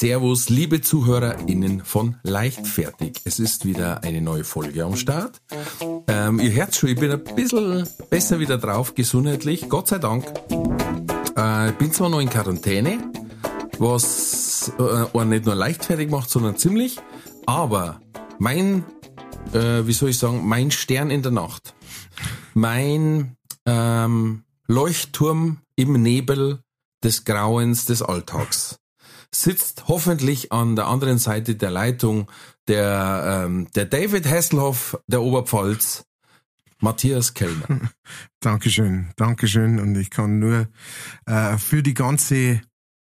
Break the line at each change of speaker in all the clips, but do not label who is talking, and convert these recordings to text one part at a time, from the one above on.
Servus, liebe ZuhörerInnen von Leichtfertig. Es ist wieder eine neue Folge am Start. Ähm, ihr hört schon, ich bin ein bisschen besser wieder drauf, gesundheitlich, Gott sei Dank. Äh, bin zwar noch in Quarantäne, was äh, nicht nur leichtfertig macht, sondern ziemlich, aber mein, äh, wie soll ich sagen, mein Stern in der Nacht, mein ähm, Leuchtturm im Nebel des Grauens des Alltags sitzt hoffentlich an der anderen Seite der Leitung der, ähm, der David Hasselhoff der Oberpfalz, Matthias Kellner.
Dankeschön, Dankeschön. Und ich kann nur äh, für die ganze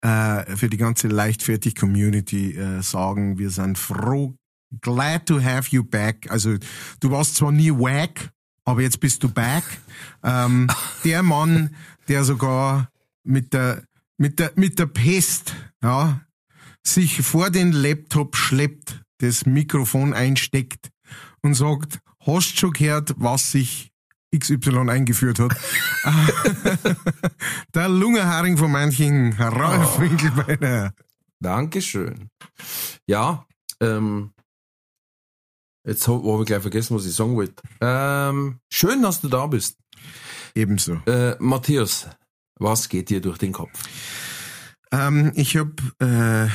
äh, für die ganze leichtfertig Community äh, sagen, wir sind froh, glad to have you back. Also du warst zwar nie wack, aber jetzt bist du back. Ähm, der Mann, der sogar mit der mit der, mit der Pest, ja, sich vor den Laptop schleppt, das Mikrofon einsteckt und sagt, hast schon gehört, was sich XY eingeführt hat. der Lungenharing von manchen, Ralf oh. Winkelbeiner.
Dankeschön. Ja, ähm, jetzt habe hab ich gleich vergessen, was ich sagen wollte. Ähm, schön, dass du da bist.
Ebenso.
Äh, Matthias, was geht dir durch den Kopf?
Ähm, ich hab, äh,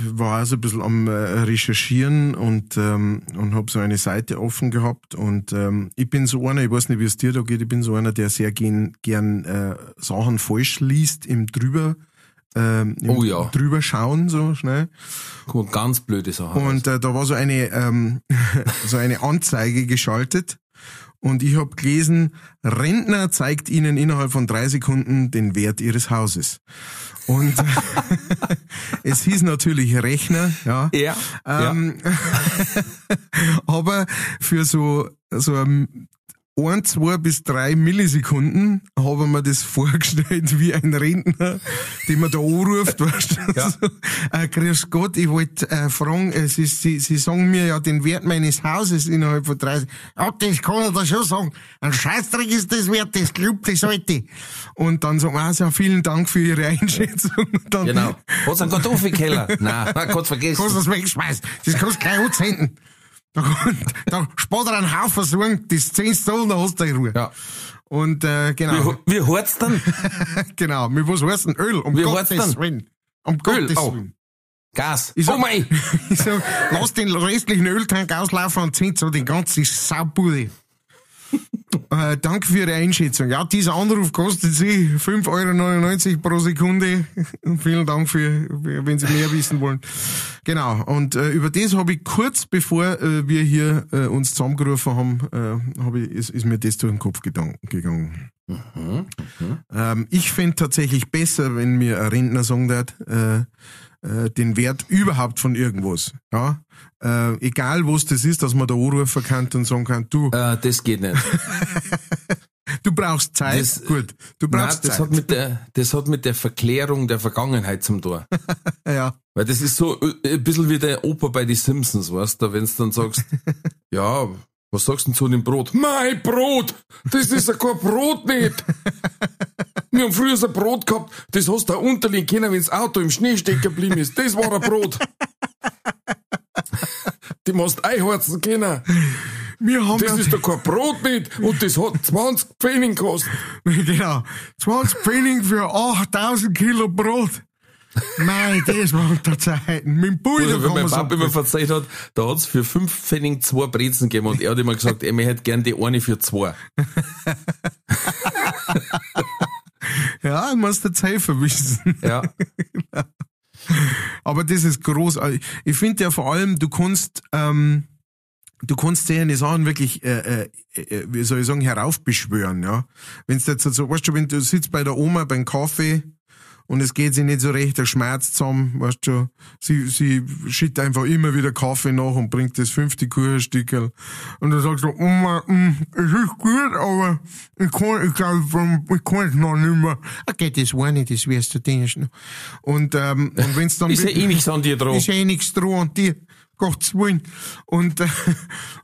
war also ein bisschen am äh, Recherchieren und, ähm, und habe so eine Seite offen gehabt. Und ähm, ich bin so einer, ich weiß nicht, wie es dir da geht, ich bin so einer, der sehr gern, gern äh, Sachen falsch liest im drüber. Ähm,
oh ja.
drüber schauen so schnell.
Cool, ganz blöde Sachen.
Und äh, da war so eine ähm, so eine Anzeige geschaltet und ich habe gelesen, Rentner zeigt Ihnen innerhalb von drei Sekunden den Wert Ihres Hauses. Und es hieß natürlich Rechner, ja.
Ja. Ähm, ja.
aber für so so ein ein, zwei bis drei Millisekunden haben wir das vorgestellt wie ein Rentner, den man da anruft, weißt du? Ja. So, äh, grüß Gott, ich wollte äh, fragen, äh, Sie, Sie, Sie sagen mir ja den Wert meines Hauses innerhalb von 30. Ja, das kann ich da schon sagen. Ein Scheißdreck ist das wert, das glaubt das alte. Und dann sagen wir, also, vielen Dank für Ihre Einschätzung. Dann,
genau. Hast du einen Kartoffelkeller? Nein, Gott vergessen.
Kannst das wegschmeißen. Das kannst du gleich anzünden. Da, da spart er einen Haufen Sorgen, das zehnst du, dann hast du in Ruhe.
Ja.
Und äh, genau.
Wie, wie heizt dann?
genau, mit was heißt denn Öl? Um
wie
Gottes Willen. Um
Öl.
Gottes
oh.
Willen.
Gas.
Ich sag,
oh mein!
ich sag, lass den restlichen Öltank auslaufen und zieht so die ganze Saubude. äh, danke für Ihre Einschätzung. Ja, dieser Anruf kostet Sie 5,99 Euro pro Sekunde. Vielen Dank für, wenn Sie mehr wissen wollen. Genau. Und äh, über das habe ich kurz bevor äh, wir hier äh, uns zusammengerufen haben, äh, hab ich, ist, ist mir das durch den Kopf gegangen. Mhm, mh. ähm, ich fände tatsächlich besser, wenn mir ein Rentner sagen wird, äh, den Wert überhaupt von irgendwas. Ja? Äh, egal was das ist, dass man da anrufen kann und sagen kann, du.
Äh, das geht nicht.
du brauchst Zeit.
Das,
Gut, du brauchst
nein, das
Zeit.
Hat mit der, das hat mit der Verklärung der Vergangenheit zum Tor.
ja.
Weil das ist so äh, ein bisschen wie der Opa bei die Simpsons, weißt du, wenn du dann sagst, ja, was sagst du denn zu dem Brot? Mein Brot! Das ist ja kein Brot nicht! Wir haben früher so ein Brot gehabt, das hast du da unterlegen können, wenn das Auto im Schnee stecken geblieben ist. Das war ein Brot. Die musst einheizen können.
Wir haben
das ist doch kein Brot nicht und das hat 20 Pfennig gekostet.
Genau. 20 Pfennig für 8000 Kilo Brot. Nein, das war unter Zeiten. Mit dem Bulli
Oder wenn mein Papa immer verzeiht hat, da hat's für 5 Pfennig zwei Brezen gegeben und er hat immer gesagt, er hätte gern die eine für zwei.
ja, du musst jetzt helfen wissen.
Ja.
Aber das ist großartig. Ich finde ja vor allem, du kannst, ähm, du kannst solche Sachen wirklich, äh, äh, äh, wie soll ich sagen, heraufbeschwören, ja. Wenn du jetzt so, weißt du, wenn du sitzt bei der Oma beim Kaffee und es geht sie nicht so recht der Schmerz zusammen, weißt du. Sie, sie schüttet einfach immer wieder Kaffee nach und bringt das fünfte Kuchenstückel. Und dann sagt sie, Oma, mh, es ist gut, aber ich kann, ich glaube, ich kann es noch nicht mehr. Okay, das war nicht, das wirst du noch. Und, ähm, und wenn's dann...
Ist ja eh nichts an dir dran.
Ist ja eh nichts dran an dir. Gottes Willen. Und, äh,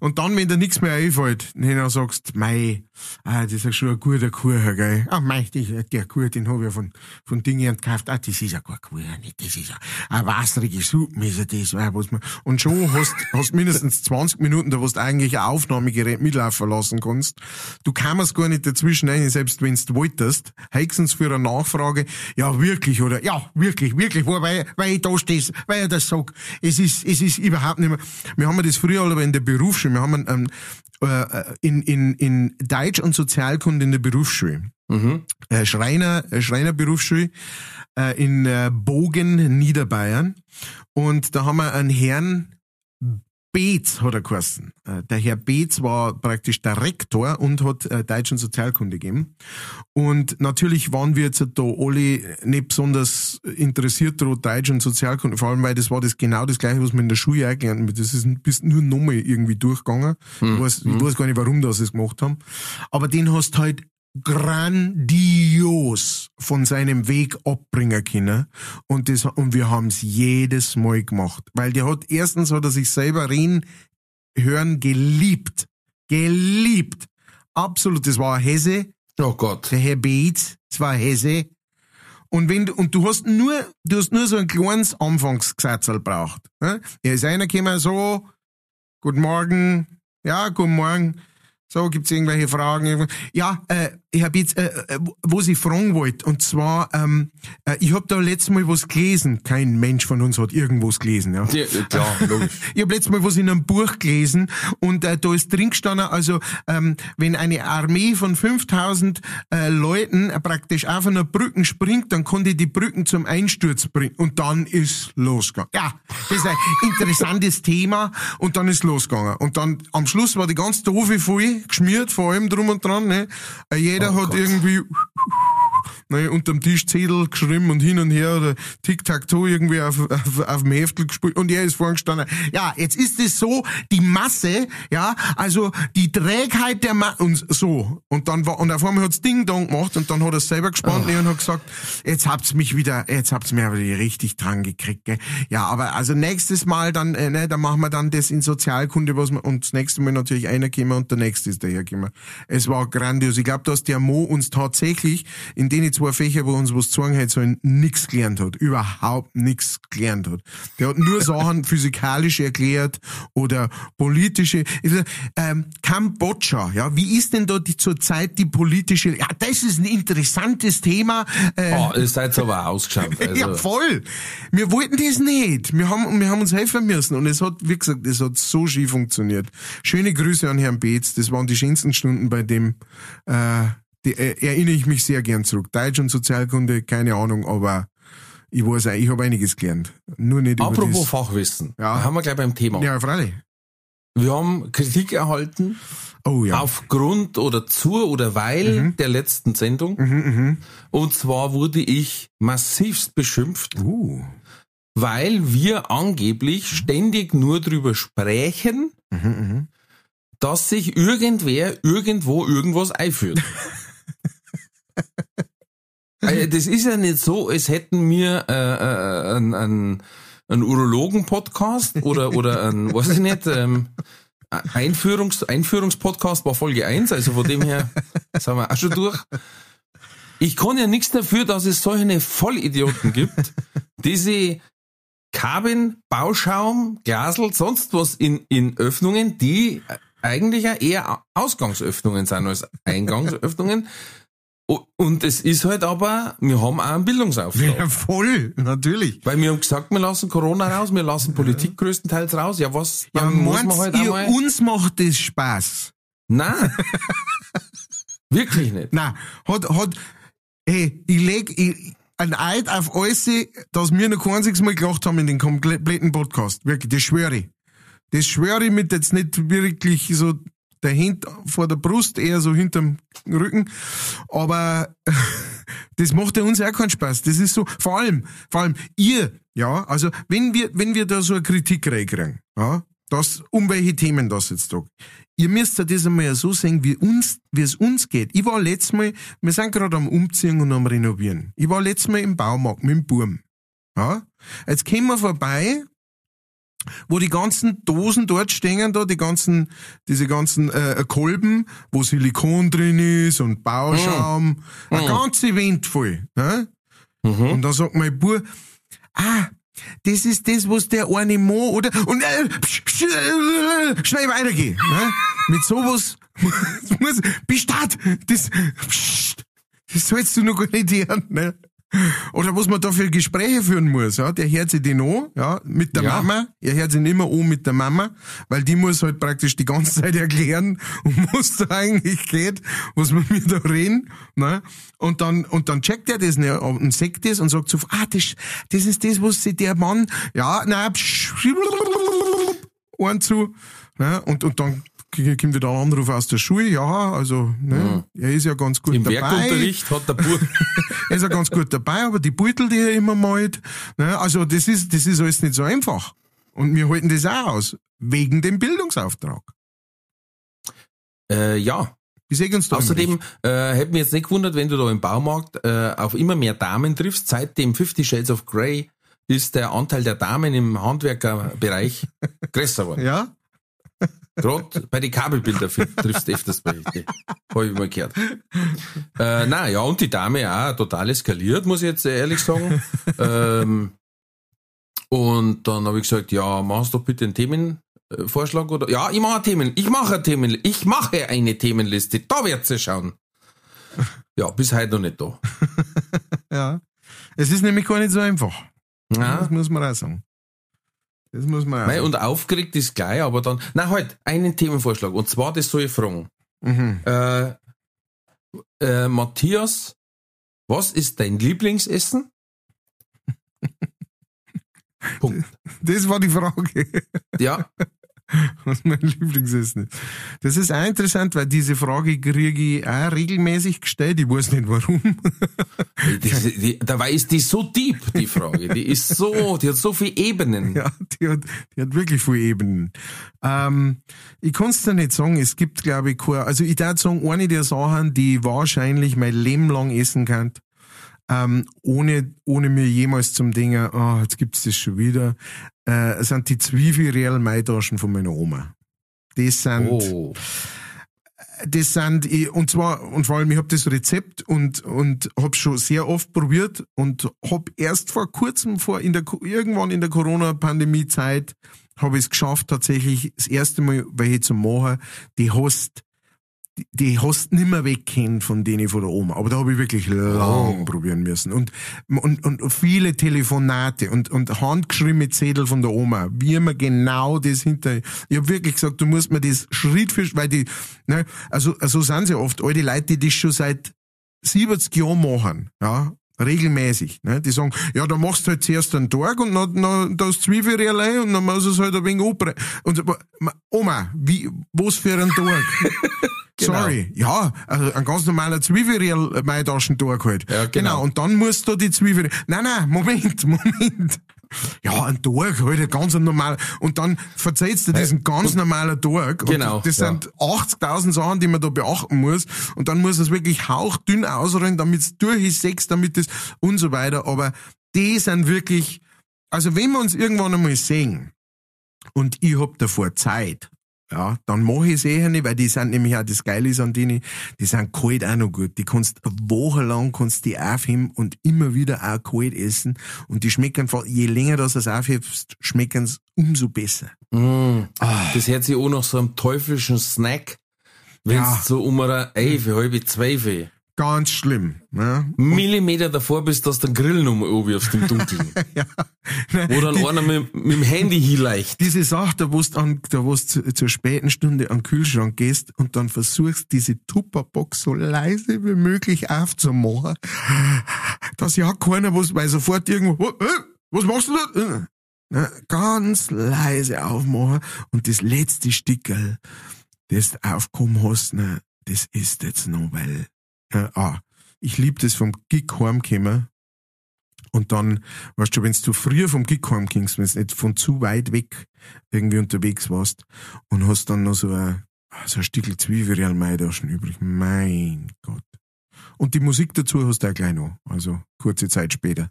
und dann, wenn dir nichts mehr einfällt, dann sagst mei, ah, das ist schon ein guter Kuchen, gell. Ah, mei, die, der Kuchen, den hab ich von, von Dingen gekauft. Ah, das ist ja kein Kuchen, nicht. Das ist ja eine wasserige Suppe, ist ja das, weil, was man, und schon hast, hast mindestens 20 Minuten, da wo du eigentlich ein Aufnahmegerät mitlaufen lassen kannst. Du kamst gar nicht dazwischen rein, selbst wenn du wolltest. Höchstens für eine Nachfrage, ja, wirklich, oder, ja, wirklich, wirklich, weil, weil ich da stehst, weil ich das sag. Es ist, es ist überhaupt nicht mehr. Wir haben das früher aber in der Berufsschule, wir haben ähm, äh, in, in, in Deutsch und Sozialkunde in der Berufsschule.
Mhm.
Äh, Schreiner, äh, Schreinerberufsschule in Bogen, Niederbayern. Und da haben wir einen Herrn Beetz hat er geheißen. Äh, Der Herr Beetz war praktisch der Rektor und hat äh, Deutsch und Sozialkunde gegeben. Und natürlich waren wir jetzt da alle nicht besonders interessiert daran, Deutsch und Sozialkunde, vor allem weil das war das genau das gleiche, was wir in der Schule auch gelernt haben. Das ist bis nur nochmal irgendwie durchgegangen. Ich, weiß, ich weiß gar nicht, warum das es gemacht haben. Aber den hast halt grandios von seinem Weg abbringen können. Und, das, und wir haben's jedes Mal gemacht. Weil der hat, erstens hat er sich selber reden, hören geliebt. Geliebt. Absolut. Das war ein Hesse,
Oh Gott.
der Herr Beetz, das war ein Hesse. Und wenn du, und du hast nur, du hast nur so ein kleines Anfangsgesetzel braucht. Ne? Er ist einer gekommen, so, guten Morgen, ja, guten Morgen. So, gibt's irgendwelche Fragen? Ja, äh, ich hab jetzt, äh, äh, was ich fragen wollte, und zwar, ähm, äh, ich hab da letztes Mal was gelesen. Kein Mensch von uns hat irgendwas gelesen, ja.
Ja, klar, logisch.
Ich habe letztes Mal was in einem Buch gelesen und äh, da ist drin gestanden, also ähm, wenn eine Armee von 5000 äh, Leuten äh, praktisch auf einer Brücke springt, dann kann die die Brücken zum Einsturz bringen und dann ist losgegangen. Ja, das ist ein interessantes Thema und dann ist losgegangen. Und dann am Schluss war die ganze Doofe voll geschmiert, vor allem drum und dran. Ne? Äh, Jeder
Oh
hat
Gott.
irgendwie ne, unterm Tisch Zettel geschrieben und hin und her oder Tic-Tac-Toe irgendwie auf, auf, auf dem Heftel gespielt und er ist vorhin gestanden. Ja, jetzt ist es so, die Masse, ja, also die Trägheit der Masse und so. Und dann war, und auf einmal hat's Ding Dong gemacht und dann hat er selber gespannt
Oh.
und hat gesagt, jetzt habt's mich wieder, jetzt habt's mir aber richtig dran gekriegt, gell. Ja, aber also nächstes Mal dann, äh, ne, dann machen wir dann das in Sozialkunde, was wir, und das nächste Mal natürlich einer gekommen und der nächste ist daher gekommen. Es war grandios. Ich glaube, dass der Mo uns tatsächlich in den zwei Fächer, wo uns was gezogen hat, so nix gelernt hat. Überhaupt nix gelernt hat. Der hat nur Sachen physikalisch erklärt oder politische. Ähm, Kambodscha, ja, wie ist denn dort die, zurzeit die politische? Ja, das ist ein interessantes Thema. Äh,
Oh, ihr seid aber ausgeschaut. Also,
ja, voll. Wir wollten das nicht. Wir haben, wir haben uns helfen müssen. Und es hat, wie gesagt, es hat so schief funktioniert. Schöne Grüße an Herrn Beetz. Das waren die schönsten Stunden bei dem, äh, die, äh, erinnere ich mich sehr gern zurück. Deutsch und Sozialkunde, keine Ahnung, aber ich weiß auch, ich habe einiges gelernt. Nur nicht über
apropos
das.
Fachwissen.
Ja.
Da haben wir gleich beim Thema.
Ja, freilich.
Wir haben Kritik erhalten
Oh ja.
aufgrund oder zur oder weil der letzten Sendung.
Mhm,
Und zwar wurde ich massivst beschimpft,
Uh.
weil wir angeblich ständig nur drüber sprechen,
Mhm, mhm.
dass sich irgendwer irgendwo irgendwas einführt. Also, das ist ja nicht so, als hätten wir äh, äh, einen, einen, einen Urologen-Podcast oder, oder ein, weiß ich nicht, ähm, Einführungs, Einführungspodcast war Folge 1, also von dem her sind wir auch schon durch. Ich kann ja nichts dafür, dass es solche Vollidioten gibt, die sie Kabin, Bauschaum, Glasel, sonst was in, in Öffnungen, die eigentlich ja eher Ausgangsöffnungen sind als Eingangsöffnungen. Und es ist halt aber, wir haben auch einen Bildungsauftrag.
Ja, voll, natürlich.
Weil wir haben gesagt, wir lassen Corona raus, wir lassen Politik größtenteils raus. Ja, was?
Ja,
Dann muss man halt
ihr,
einmal.
uns macht das Spaß?
Nein. Wirklich nicht.
Na, hat, hat, hey, ich leg ich, ein Eid auf alles, dass wir noch kein einziges Mal gelacht haben in den kompletten Podcast. Wirklich, das schwöre ich. Das schwöre ich mit jetzt nicht wirklich so der hängt vor der Brust, eher so hinterm Rücken. Aber das macht ja uns auch keinen Spaß. Das ist so, vor allem, vor allem ihr, ja, also wenn wir, wenn wir da so eine Kritik reinkriegen, ja, das, um welche Themen das jetzt da. Ihr müsst ja das einmal so sehen, wie uns, wie es uns geht. Ich war letztes Mal, wir sind gerade am Umziehen und am Renovieren. Ich war letztes Mal im Baumarkt mit dem Burm. Ja? Jetzt kommen wir vorbei, wo die ganzen Dosen dort stehen, da, die ganzen, diese ganzen äh, Kolben, wo Silikon drin ist und Bauschaum, mm. ein mm. ganzes Event voll. Ne? Mhm. Und dann sagt mein Bub, ah, das ist das, was der eine Mo oder und äh, psch, psch, äh, schnell weitergehen. Ne? Mit sowas muss Bestand, das psch, das sollst du noch gar nicht hören. Ne? Oder was man da für Gespräche führen muss, ja, der hört sich den an, ja, mit der ja. Mama, er hört sich nicht mehr an mit der Mama, weil die muss halt praktisch die ganze Zeit erklären, um was da eigentlich geht, was wir mir da reden, ne, und dann, und dann checkt er das ne, und sagt das und sagt so, ah, das, das ist das, was sich der Mann, ja, psch, und zu, ne, und, und dann kommt wieder ein Anruf aus der Schule, ja, also ne, ja. er ist ja ganz gut
Im
dabei.
Im Werkunterricht hat der Bub.
er ist ja ganz gut dabei, aber die Beutel, die er immer malt, ne, also das ist, das ist alles nicht so einfach. Und wir halten das auch aus, wegen dem Bildungsauftrag.
Äh, ja.
Wie sehen uns da
Außerdem äh, hätte mich jetzt nicht gewundert, wenn du da im Baumarkt äh, auf immer mehr Damen triffst. Seit dem Fifty Shades of Grey ist der Anteil der Damen im Handwerkerbereich größer geworden.
Ja?
Gerade bei den Kabelbildern triffst du öfters bei Habe ich mal gehört. Äh, na ja, und die Dame auch total eskaliert, muss ich jetzt ehrlich sagen. ähm, und dann habe ich gesagt, ja, machst doch bitte einen Themenvorschlag oder ja, ich mache Themen, ich mache eine Themen, ich mache eine Themenliste. Da wird sie schauen. Ja, bis heute noch nicht da.
ja. Es ist nämlich gar nicht so einfach. Ja. Das muss man auch sagen. Das muss man
Nein, und aufgeregt ist gleich, aber dann. Na halt, einen Themenvorschlag. Und zwar, das soll ich fragen. Mhm. Äh, äh, Matthias, was ist dein Lieblingsessen?
Punkt. Das war die Frage.
Ja.
was mein Lieblingsessen ist. Das ist auch interessant, weil diese Frage kriege ich auch regelmäßig gestellt. Ich weiß nicht warum.
Das, die, dabei ist die so deep, die Frage. Die ist so, die hat so viele Ebenen.
Ja, die hat, die hat wirklich viele Ebenen. Ähm, ich kann es dir nicht sagen. Es gibt, glaube ich, keine, also ich würde sagen, eine der Sachen, die ich wahrscheinlich mein Leben lang essen kann, ähm, ohne, ohne mir jemals zum Dingen, oh, jetzt gibt's das schon wieder, äh, sind die Zwiebelreal Maitaschen von meiner Oma. Das sind, oh. das sind, und zwar, und vor allem, ich habe das Rezept und, und habe schon sehr oft probiert und habe erst vor kurzem, vor, in der, irgendwann in der Corona-Pandemie-Zeit, habe ich es geschafft, tatsächlich das erste Mal welche zu machen, die hast die hast nimmer wegkennen von denen von der Oma. Aber da habe ich wirklich lang oh. probieren müssen. Und, und, und viele Telefonate und, und handgeschriebene Zettel von der Oma, wie man genau das hinter, ich habe wirklich gesagt, du musst mir das Schritt für, weil die, ne, also, also sind sie oft, alte Leute, die das schon seit 70 Jahren machen, ja, regelmäßig. Ne? Die sagen, ja, da machst du halt zuerst einen Tag und dann, dann das Zwiebelrelais und dann musst du es halt ein wenig abrennen. Und Oma, wie, was für ein Tag? Genau. Sorry, ja, also ein ganz normaler Zwiebelriel Maitaschentag halt. Ja, genau. genau. Und dann musst du die Zwiebel. Nein, nein, Moment, Moment. Ja, ein Tag, halt, ein ganz normal. Und dann verzeiht du diesen ganz normalen Tag.
Genau.
Das sind ja. 80.000 Sachen, die man da beachten muss. Und dann muss es wirklich hauchdünn ausrollen, damit es durch ist, sechs, damit es und so weiter. Aber die sind wirklich, also wenn wir uns irgendwann einmal sehen, und ich hab davor Zeit, ja, dann mache ich es eh nicht, weil die sind nämlich auch das Geile ist an denen, die sind kalt auch noch gut. Die kannst wochenlang kannst die aufheben und immer wieder auch kalt essen. Und die schmecken, je länger du es aufhebst, schmecken es umso besser.
Mm. Das hört sich auch nach so einem teuflischen Snack. Wenn ja. so um eine Elf, halbe Zwölf
Ganz schlimm. Ne?
Millimeter davor bist, dass du den Grill nochmal wirfst im Dunkeln. ja. Wo dann einer mit, mit dem Handy hinleicht.
Diese Sache, da wo du, an, da wo du zu, zur späten Stunde an den Kühlschrank gehst und dann versuchst, diese Tupperbox so leise wie möglich aufzumachen, dass ja keiner was, weil sofort irgendwo, was machst du da? Ne? Ganz leise aufmachen und das letzte Stickel das du aufgekommen hast, ne, das ist jetzt noch, weil, äh, ah, ich lieb das vom Gig heimkommen. Und dann, weißt du, wenn du früher vom Gig heimkommst, wenn du nicht von zu weit weg irgendwie unterwegs warst und hast dann noch so ein, so ein Stückel Zwiebelmehl da schon übrig. Mein Gott. Und die Musik dazu hast du auch gleich noch. Also kurze Zeit später.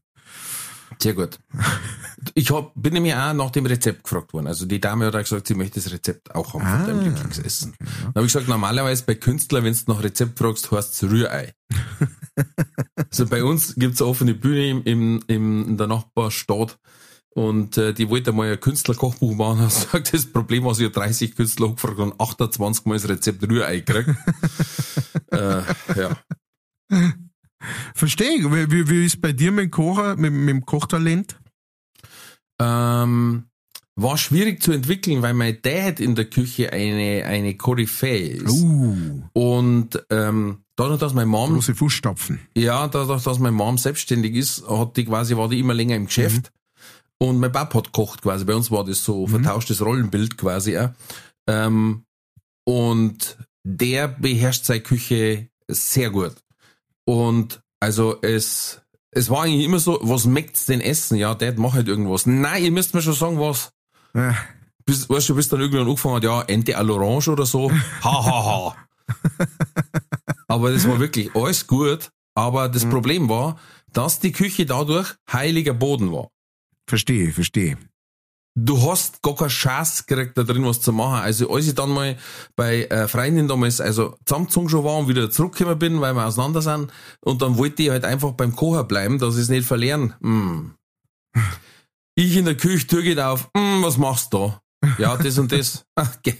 Sehr gut. Ich hab, bin nämlich auch nach dem Rezept gefragt worden. Also die Dame hat auch gesagt, sie möchte das Rezept auch haben
Ah,
von deinem Lieblingsessen. Dann habe ich gesagt, normalerweise bei Künstlern, wenn du nach Rezept fragst, heißt es Rührei. also bei uns gibt's eine offene Bühne im, im, im, in der Nachbarstadt und äh, die wollte mal ein Künstlerkochbuch machen und hat gesagt, das Problem war, sie hat 30 Künstler gefragt und 28 Mal das Rezept Rührei gekriegt. äh, ja.
Verstehe ich. Wie, wie, ist bei dir mit dem Kocher, mit, mit dem Kochtalent?
Ähm, war schwierig zu entwickeln, weil mein Dad in der Küche eine, eine Koryphäe ist.
Uh,
Und ähm, dadurch, dass meine Mom,
große Fußstapfen.
ja, dadurch, dass meine Mom selbstständig ist, hat die quasi, war die immer länger im Geschäft. Und mein Papa hat kocht quasi. Bei uns war das so vertauschtes Rollenbild quasi. Auch. Ähm, und der beherrscht seine Küche sehr gut. Und also es, es war eigentlich immer so, was möcht's denn essen? Ja, Dad, mach halt irgendwas. Nein, ihr müsst mir schon sagen, was.
Äh,
Bis, weißt du, bis dann irgendwann angefangen hat, ja, Ente à l'orange oder so. Ha, ha, ha. aber das war wirklich alles gut. Aber das Problem war, dass die Küche dadurch heiliger Boden war.
verstehe, verstehe.
Du hast gar keine Chance gekriegt, da drin was zu machen. Also, als ich dann mal bei äh, Freundin damals, also zusammengezogen schon war und wieder zurückgekommen bin, weil wir auseinander sind, und dann wollte ich halt einfach beim Kocher bleiben, dass ich es nicht verlieren. Hm. Ich in der Küche, Tür geht auf, hm, was machst du da? Ja, das und das. Geh.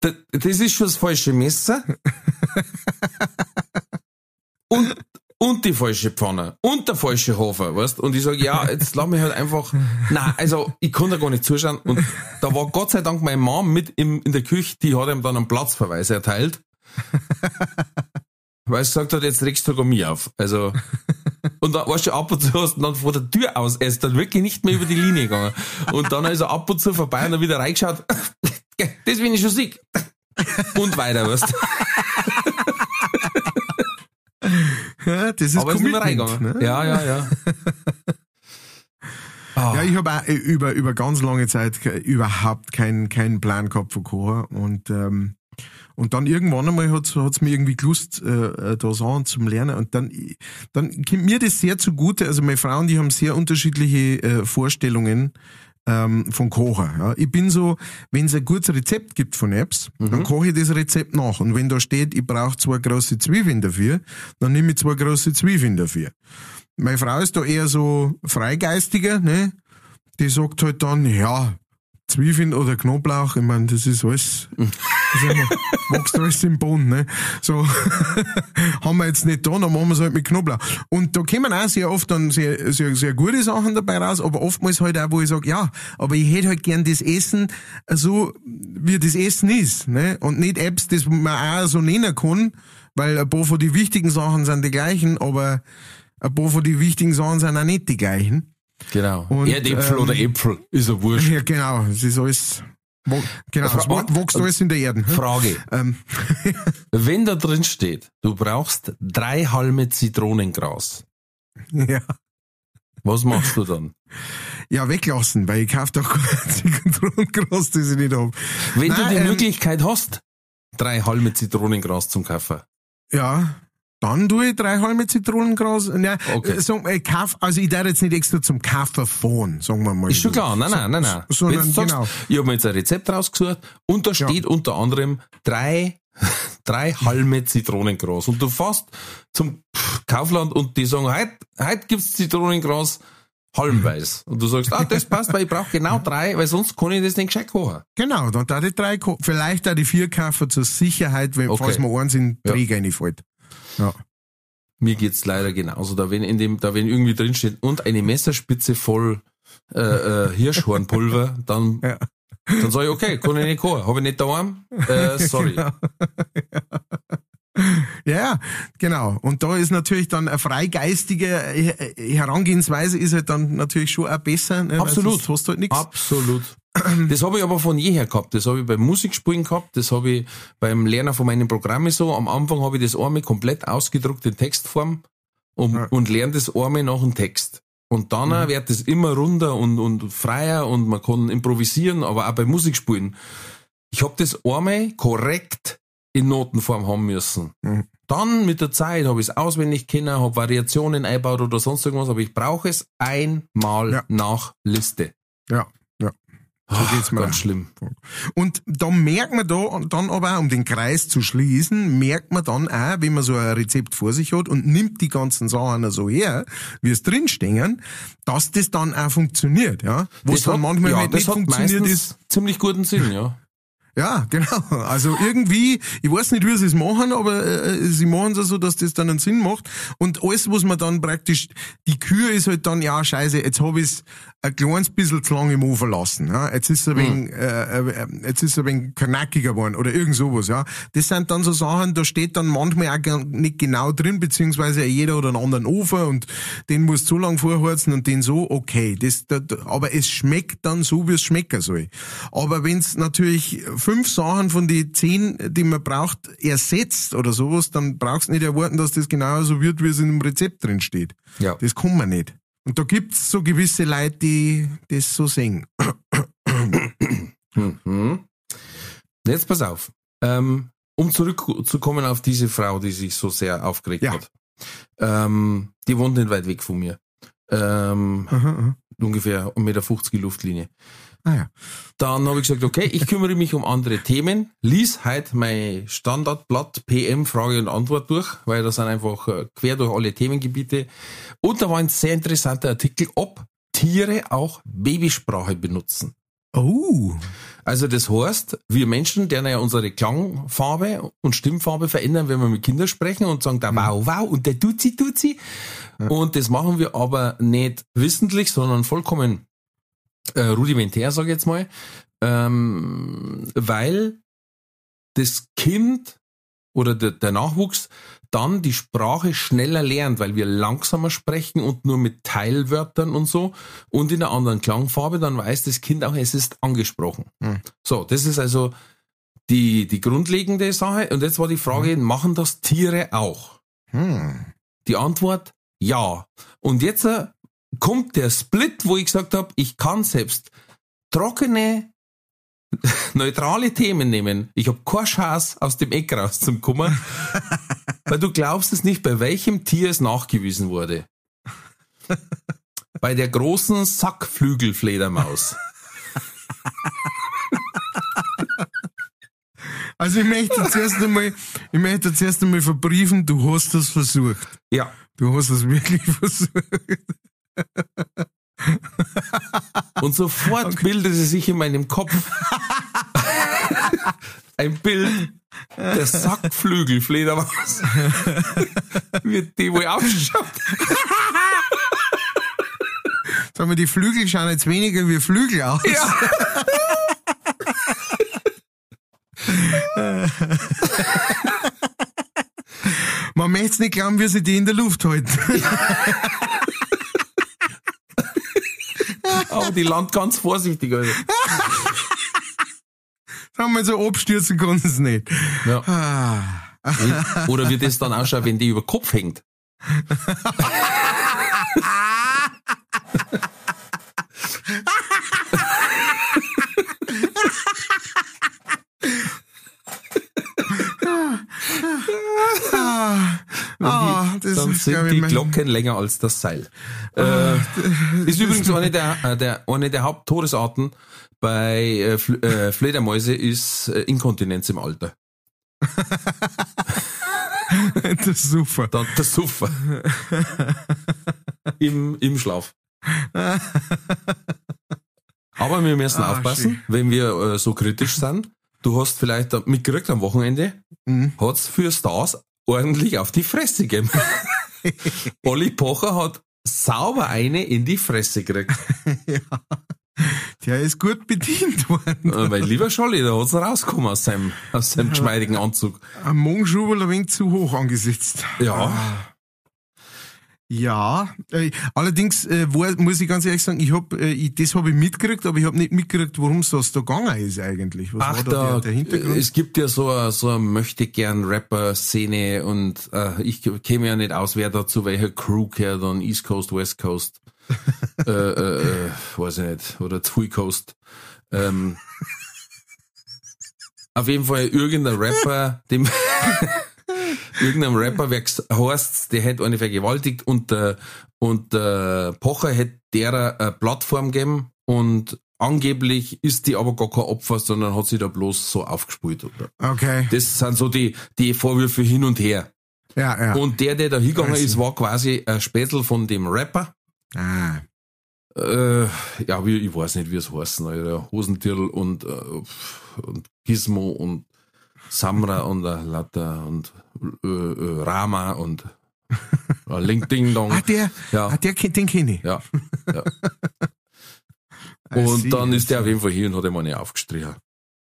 Das, das ist schon das falsche Messer. Und, und die falsche Pfanne. Und der falsche Hofer, weißt? Und ich sage, ja, jetzt lass mich halt einfach, na, also, ich konnte da gar nicht zuschauen. Und da war Gott sei Dank meine Mom mit im, in der Küche, die hat ihm dann einen Platzverweis erteilt. Weil sie gesagt hat, jetzt regst du sogar mich auf. Also, und dann warst du ab und zu hast du dann vor der Tür aus, er ist dann wirklich nicht mehr über die Linie gegangen. Und dann ist er ab und zu vorbei und dann wieder reingeschaut, das bin ich schon sick. Und weiter, weißt du.
Ja, das ist
Aber ist nicht mehr reingegangen.
ne?
Ja, ja, ja. Ah,
Ja, ich habe auch äh, über, über ganz lange Zeit überhaupt keinen keinen Plan gehabt von Kocher und ähm, und dann irgendwann einmal hat's hat's mir irgendwie gelust, äh, da sagen zum Lernen und dann dann kommt mir das sehr zugute. Also meine Frauen, die haben sehr unterschiedliche äh, Vorstellungen ähm, von Kocher. Ja. Ich bin so, wenn es ein gutes Rezept gibt von Apps, dann koche ich das Rezept nach. Und wenn da steht, ich brauche zwei große Zwiebeln dafür, dann nehme ich zwei große Zwiebeln dafür. Meine Frau ist da eher so freigeistiger, ne? Die sagt halt dann, ja, Zwiebeln oder Knoblauch, ich meine, das ist alles, wächst alles im Boden, ne? So, haben wir jetzt nicht da, dann machen wir es halt mit Knoblauch. Und da kommen auch sehr oft dann sehr, sehr, sehr gute Sachen dabei raus, aber oftmals halt auch, wo ich sage, ja, aber ich hätte halt gern das Essen so, wie das Essen ist, ne? Und nicht Apps, das man auch so nennen kann, weil ein paar von die wichtigen Sachen sind die gleichen, aber ein paar von die wichtigen Sachen sind auch nicht die gleichen.
genau.
Und,
Erdäpfel
ähm,
oder Äpfel, ist ja wurscht.
Ja, genau, es ist alles, wo- genau,
Fra-
wa- wächst alles in der Erde. hm?
Frage.
Ähm,
Wenn da drin steht, du brauchst drei Halme Zitronengras,
ja.
was machst du dann?
ja, weglassen, weil ich kaufe doch Zitronengras, das ich nicht hab.
Wenn du
Nein,
die
ähm,
Möglichkeit hast, drei Halme Zitronengras zum Kaufen.
Ja, dann tue ich drei halbe Zitronengras. Ja,
Okay.
äh, sag, ich kauf, also ich darf jetzt nicht extra zum Kaffen fahren, sagen wir mal.
Ist schon
so.
klar, nein, nein, nein, nein.
So, sondern
sagst,
genau.
ich habe mir jetzt ein Rezept rausgesucht und da steht unter anderem drei, drei Halme Zitronengras. Und du fährst zum Kaufland und die sagen, heute, heute gibt's Zitronengras halmweise. Und du sagst, ah, das passt, weil ich brauche genau drei, weil sonst kann ich das nicht gescheit kochen.
Genau, dann darf ich drei, vielleicht auch die vier kaufen zur Sicherheit, wenn,
Okay.
falls mir eins in den
Ja.
Träger reinfällt. Ja.
Mir geht's leider genauso. Da wenn in dem, da wenn irgendwie drin steht und eine Messerspitze voll äh, äh, Hirschhornpulver, dann,
Ja.
dann sage ich, okay, kann ich nicht kochen. Habe ich nicht daheim? Äh, sorry.
Genau. Ja, genau. Und da ist natürlich dann eine freigeistige äh, Herangehensweise ist halt dann natürlich schon auch besser. Ne?
Absolut.
Sonst hast du halt nichts.
Absolut. Das habe ich aber von jeher gehabt. Das habe ich beim Musikspielen gehabt, das habe ich beim Lernen von meinen Programmen so. Am Anfang habe ich das einmal komplett ausgedruckt in Textform und,
Ja.
und lerne das einmal nach dem Text. Und dann
Mhm.
wird es immer runder und, und freier und man kann improvisieren, aber auch beim Musikspielen. Ich habe das einmal korrekt in Notenform haben müssen.
Mhm.
Dann mit der Zeit habe ich es auswendig kennen, habe Variationen einbaut oder sonst irgendwas, aber ich brauche es einmal
Ja.
nach Liste.
Ja, So geht's mir
Ganz schlimm.
Und da merkt man da dann aber, auch, um den Kreis zu schließen, merkt man dann auch, wenn man so ein Rezept vor sich hat und nimmt die ganzen Sachen so her, wie es drinstehen, dass das dann auch funktioniert, ja. Was dann
hat-
manchmal
ja,
halt
das
nicht funktioniert ist.
ziemlich guten Sinn, ja.
Ja, genau. Also irgendwie, ich weiß nicht, wie sie es machen, aber äh, sie machen es so, dass das dann einen Sinn macht. Und alles, was man dann praktisch, die Kür ist halt dann, ja, scheiße, jetzt habe ich es ein kleines bisschen zu lange im Ofen lassen. Ja? Jetzt ist es ein wenig, äh, äh, jetzt ist ein wenig knackiger geworden oder irgend sowas. Ja? Das sind dann so Sachen, da steht dann manchmal auch nicht genau drin, beziehungsweise jeder hat einen anderen Ofen und den muss so lang vorheizen und den so, okay. Das, da, da, aber es schmeckt dann so, wie es schmecken soll. Aber wenn es natürlich fünf Sachen von den zehn, die man braucht, ersetzt oder sowas, dann brauchst du nicht erwarten, dass das genauso wird, wie es in dem Rezept drin steht.
Ja.
Das kann man nicht. Und da gibt's so gewisse Leute, die das so sehen.
Mhm. Jetzt pass auf. Ähm, um zurückzukommen auf diese Frau, die sich so sehr aufgeregt
Ja.
hat. Ähm, die wohnt nicht weit weg von mir. Ähm,
Aha, aha.
ungefähr 1,50 Meter Luftlinie.
Ah ja.
Dann habe ich gesagt, okay, ich kümmere mich um andere Themen, lies heute mein Standardblatt PM Frage und Antwort durch, weil das sind einfach äh, quer durch alle Themengebiete. Und da war ein sehr interessanter Artikel, ob Tiere auch Babysprache benutzen.
Oh.
Also das heißt, wir Menschen, deren ja unsere Klangfarbe und Stimmfarbe verändern, wenn wir mit Kindern sprechen und sagen da wow, wow und der tut sie, tut sie. Und das machen wir aber nicht wissentlich, sondern vollkommen äh, rudimentär, sage ich jetzt mal, ähm, weil das Kind oder der, der Nachwuchs dann die Sprache schneller lernt, weil wir langsamer sprechen und nur mit Teilwörtern und so und in einer anderen Klangfarbe, dann weiß das Kind auch, es ist angesprochen.
Hm.
So, das ist also die, die grundlegende Sache. Und jetzt war die Frage, machen das Tiere auch?
Hm.
Die Antwort, ja. Und jetzt äh, kommt der Split, wo ich gesagt habe, ich kann selbst trockene, neutrale Themen nehmen. Ich habe keine Chance, aus dem Eck rauszukommen, weil du glaubst es nicht, bei welchem Tier es nachgewiesen wurde. Bei der großen Sackflügelfledermaus.
Also ich möchte zuerst einmal, ich möchte zuerst einmal verbriefen, du hast das versucht.
Ja.
Du hast es wirklich versucht.
Und sofort bildete sich in meinem Kopf ein Bild der Sackflügelfledermaus. Wie die wohl ausschaut.
Sagen wir, die Flügel schauen jetzt weniger wie Flügel aus.
Ja.
Man möchte es nicht glauben, wie sie die in der Luft halten.
Aber die landet ganz vorsichtig. Also.
Sagen wir so, abstürzen kann es nicht.
Ja.
Ah.
Oder wie das dann ausschaut, wenn die über Kopf hängt.
Ah, das
Dann
ist, glaub
sind die Glocken länger als das Seil. Äh, ist übrigens eine der, äh, der, eine der Haupttodesarten bei äh, Fl äh, Fledermäuse ist äh, Inkontinenz im Alter.
das ist super.
Dann der Suffer. Im, Im Schlaf. Aber wir müssen
Ah,
aufpassen,
schön.
wenn wir äh, so kritisch sind. Du hast vielleicht mitgekriegt am Wochenende,
Mhm.
hat's für Stars ordentlich auf die Fresse gegeben. Olli Pocher hat sauber eine in die Fresse gekriegt.
Ja. Der ist gut bedient worden.
Äh, Weil lieber Scholli, da hat's rausgekommen aus seinem, aus seinem geschmeidigen Anzug.
Am Morgenschubel ein wenig zu hoch angesetzt.
Ja.
Ja, äh, allerdings äh, wo, muss ich ganz ehrlich sagen, ich hab, äh, ich, das habe ich mitgekriegt, aber ich habe nicht mitgekriegt, worum es da gegangen ist eigentlich. Was
Ach,
war da
da,
der, der Hintergrund?
es gibt ja so eine, so eine möchte gern Rapper-Szene und äh, ich käme ja nicht aus, wer da zu welcher Crew gehört, dann East Coast, West Coast, äh, äh, äh, weiß ich nicht, oder Twee Coast. Ähm, auf jeden Fall irgendein Rapper, dem irgendein Rapper, wer heißt, der hätte eine vergewaltigt und der, und der Pocher hätte derer eine Plattform gegeben und angeblich ist die aber gar kein Opfer, sondern hat sie da bloß so aufgespielt. Oder?
okay.
Das sind so die, die Vorwürfe hin und her.
Ja, ja.
Und der, der da hingegangen
Also.
ist, war quasi ein Spätzl von dem Rapper.
ah.
Äh, ja, wie, ich weiß nicht, wie es heißt. Alter. Hosentirl und, äh, und Gizmo und Samra und äh, Latta und äh, äh, Rama und äh, Link Ding Dong.
ah, der,
Ja.
ah, der, den kenne ich.
Ja. ja. Und dann ist der auf jeden Fall hier und hat ihm eine aufgestrichen.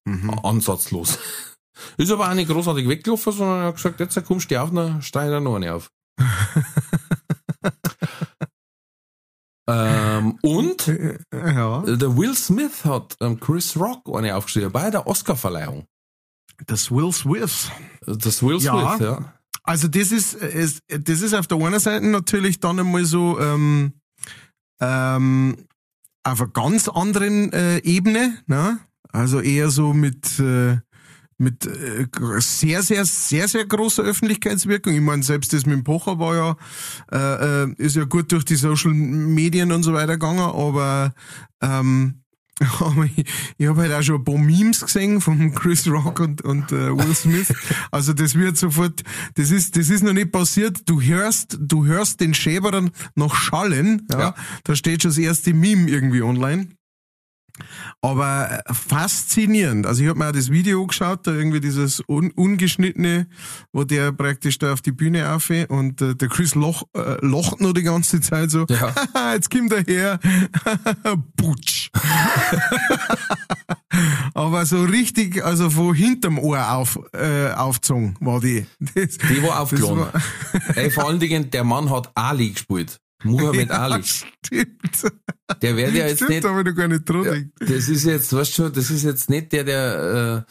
Mhm.
Ansatzlos. Ist aber auch nicht großartig weggelaufen, sondern er hat gesagt, jetzt kommst du auf, dann steigt er noch eine auf. ähm, und
Äh, Ja,
der Will Smith hat ähm, Chris Rock eine aufgeschrieben bei der Oscarverleihung.
Das Will Smith.
Das Will Smith,
Ja.
ja.
Also das ist, ist, das ist auf der einen Seite natürlich dann einmal so ähm, ähm, auf einer ganz anderen äh, Ebene, ne? Also eher so mit äh, mit äh, sehr, sehr, sehr, sehr großer Öffentlichkeitswirkung. Ich meine, selbst das mit dem Pocher war ja, äh, äh, ist ja gut durch die Social Medien und so weiter gegangen, aber ähm, aber ich, ich habe halt auch schon ein paar Memes gesehen von Chris Rock und, und äh, Will Smith. Also das wird sofort, das ist, das ist noch nicht passiert. Du hörst, du hörst den Schäberern noch schallen. Ja?
Ja.
Da steht schon das erste Meme irgendwie online. Aber äh, faszinierend. Also ich habe mir auch das Video geschaut, da irgendwie dieses un ungeschnittene, wo der praktisch da auf die Bühne auf und äh, der Chris loch, äh, locht nur die ganze Zeit so.
Ja.
Jetzt kommt er her. Putsch. Aber so richtig, also von hinterm Ohr auf, äh, aufgezogen war die. Das,
Die war aufgeladen.
war-
Ey, vor allen Dingen, der Mann hat Ali gespielt. Muhammad
ja,
Ali.
Stimmt.
Der wäre ja jetzt
Stimmt,
nicht,
ich noch gar nicht dran
Ja, das ist jetzt, weißt du schon, das ist jetzt nicht der, der,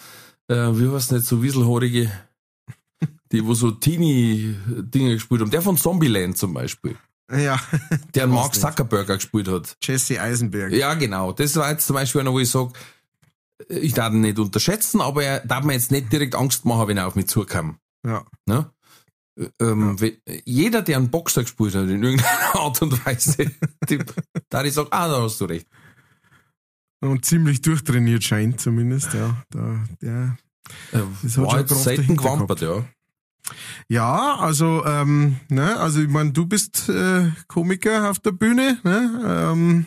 äh, äh, wie heißt nicht, so Wieselhaarige, die wo so Teenie-Dinge gespielt haben. Der von Zombieland zum Beispiel.
Ja,
Der Mark
nicht.
Zuckerberger gespielt hat.
Jesse Eisenberg.
Ja, genau. Das war jetzt zum Beispiel einer, wo ich sage, ich darf ihn nicht unterschätzen, aber er darf mir jetzt nicht direkt Angst machen, wenn er auf mich zukam.
Ja.
Ne? Ähm, we- Jeder, der einen Boxer gespielt hat, in irgendeiner Art und Weise, da ich sage, ah, da hast du recht.
Und ziemlich durchtrainiert scheint zumindest, ja. Da, der,
Äh,
Das hat
war
schon
jetzt
Kraft
selten gewampert, ja.
Ja, also, ähm, ne, also ich meine, du bist äh, Komiker auf der Bühne, ne? Ähm,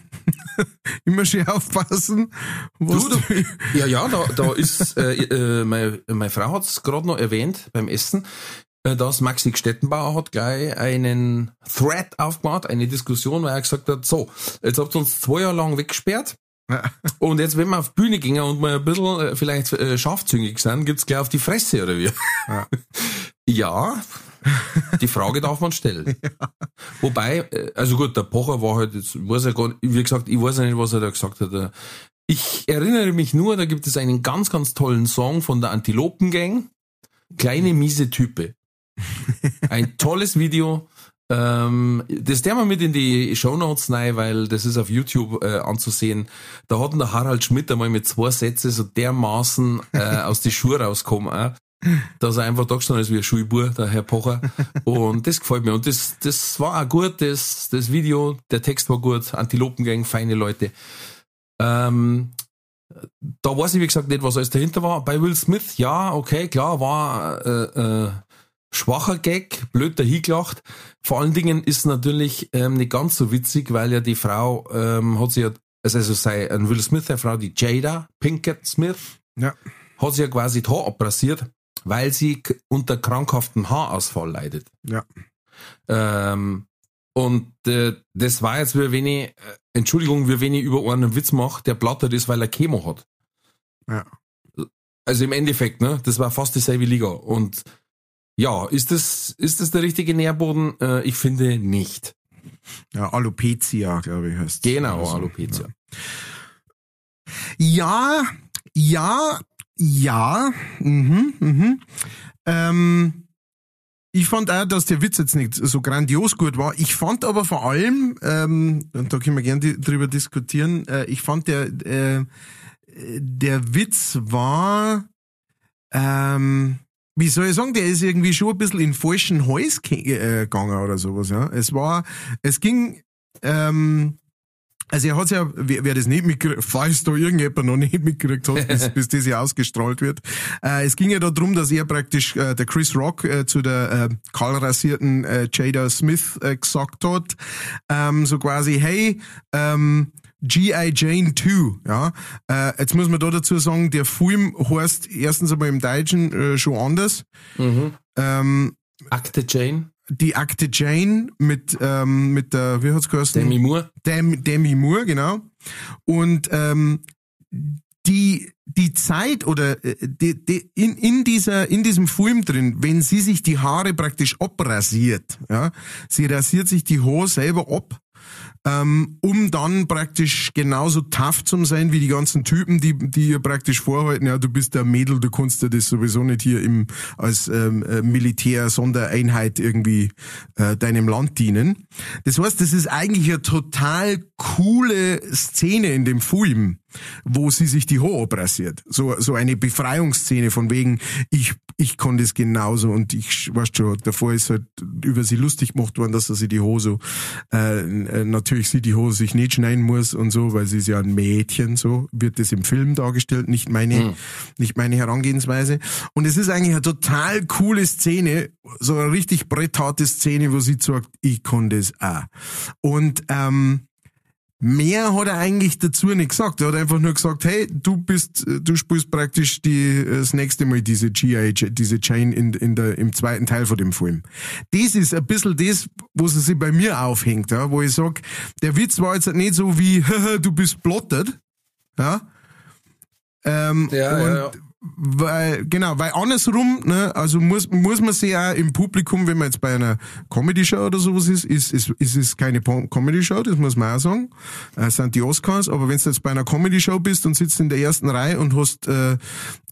immer schön aufpassen.
Du, du- Ja, ja, da, da ist, äh, äh, meine, meine Frau hat es gerade noch erwähnt beim Essen, dass Maxi Stettenbauer hat gleich einen Thread aufgemacht, eine Diskussion, weil er gesagt hat, so, jetzt habt ihr uns zwei Jahre lang weggesperrt und jetzt, wenn wir auf Bühne gehen und mal ein bisschen äh, vielleicht äh, scharfzüngig sind, gibt's gleich auf die Fresse, oder wie?
Ja.
Ja, die Frage darf man stellen. Wobei, äh, also gut, der Pocher war halt, jetzt weiß er gar nicht, wie gesagt, ich weiß ja nicht, was er da gesagt hat. Äh, Ich erinnere mich nur, da gibt es einen ganz, ganz tollen Song von der Antilopengang. Kleine miese Type. Ein tolles Video. Ähm, das der wir mit in die Shownotes rein, weil das ist auf YouTube äh, anzusehen. Da hat der Harald Schmidt einmal mit zwei Sätzen so dermaßen äh, aus die Schuhe rausgekommen, auch, dass er einfach da gestanden ist wie ein Schulbur, der Herr Pocher. Und das gefällt mir. Und das, das war auch gut, das, das Video, der Text war gut, Antilopengang, feine Leute. Ähm, da weiß ich, wie gesagt, nicht, was alles dahinter war. Bei Will Smith, ja, okay, klar, war äh, äh, schwacher Gag, blöd dahingelacht. Vor allen Dingen ist natürlich ähm, nicht ganz so witzig, weil ja die Frau ähm, hat sie ja, also, also sei ein Will Smith, der Frau, die Jada Pinkett Smith,
Ja.
hat sie ja quasi die Haar abrasiert, weil sie unter krankhaftem Haarausfall leidet.
Ja.
Ähm, Und äh, das war jetzt, wie wenn ich, äh, Entschuldigung, wie wenn ich über einen Witz mache, der plattert ist, weil er Chemo hat.
Ja.
Also im Endeffekt, ne, das war fast dieselbe Liga. Und ja, ist das, ist das der richtige Nährboden? Äh, ich finde nicht.
Ja, Alopecia, glaube ich, heißt
Genau,
Also,
Alopecia.
Ja, ja, ja. Mhm, mhm. Ähm, ich fand auch, dass der Witz jetzt nicht so grandios gut war. Ich fand aber vor allem, ähm, und da können wir gerne drüber diskutieren, äh, ich fand der, äh, der Witz war, ähm, wie soll ich sagen, der ist irgendwie schon ein bisschen in falschen Hals äh, gegangen oder sowas, ja. Es war, es ging, ähm, also er hat ja, wer, wer das nicht mitgekriegt, falls da irgendjemand noch nicht mitgekriegt hat, bis, bis das ja ausgestrahlt wird. Äh, es ging ja darum, dass er praktisch, äh, der Chris Rock äh, zu der äh, kahlrasierten äh, Jada Smith äh, gesagt hat, ähm, so quasi, hey, ähm, G.I. Jane 2, ja. Äh, jetzt muss man da dazu sagen, der Film heißt erstens einmal im Deutschen äh, schon anders. Ähm,
Akte Jane,
die Akte Jane mit, ähm, mit der, wie hat's geheißen?
Demi Moore.
Demi, Demi Moore, genau. Und ähm, die die Zeit oder äh, die, die, in, in dieser in diesem Film drin, wenn sie sich die Haare praktisch abrasiert, ja, sie rasiert sich die Haare selber ab, ähm, um dann praktisch genauso tough zu sein wie die ganzen Typen, die die ihr praktisch vorhalten, ja, du bist der Mädel, du kannst dir das sowieso nicht hier im als ähm, äh, Militär Sondereinheit irgendwie äh, deinem Land dienen. Das heißt, das ist eigentlich eine total coole Szene in dem Film, wo sie sich die Haare abrasiert. So so eine Befreiungsszene von wegen ich ich kann das genauso und ich weißt schon, davor ist halt über sie lustig gemacht worden, dass er sich die Hose äh, äh, natürlich sie die Hose sich nicht schneiden muss und so, weil sie ist ja ein Mädchen, so wird das im Film dargestellt, nicht meine, nicht meine Herangehensweise. Und es ist eigentlich eine total coole Szene, so eine richtig brettharte Szene, wo sie sagt, ich kann das auch. Und ähm, Mehr hat er eigentlich dazu nicht gesagt. Er hat einfach nur gesagt, hey, du bist, du spielst praktisch die, das nächste Mal diese GI, diese Chain in, in der, im zweiten Teil von dem Film. Das ist ein bisschen das, wo sie sich bei mir aufhängt, ja, wo ich sag, der Witz war jetzt nicht so wie, du bist blottet, ja. Ähm,
Ja,
und
ja, ja.
Weil, genau, weil andersrum, ne, also muss, muss man sich ja im Publikum, wenn man jetzt bei einer Comedy-Show oder sowas ist, ist, ist, ist es keine Comedy-Show, das muss man auch sagen. Äh, sind die Oscars, aber wenn du jetzt bei einer Comedy-Show bist und sitzt in der ersten Reihe und hast, äh,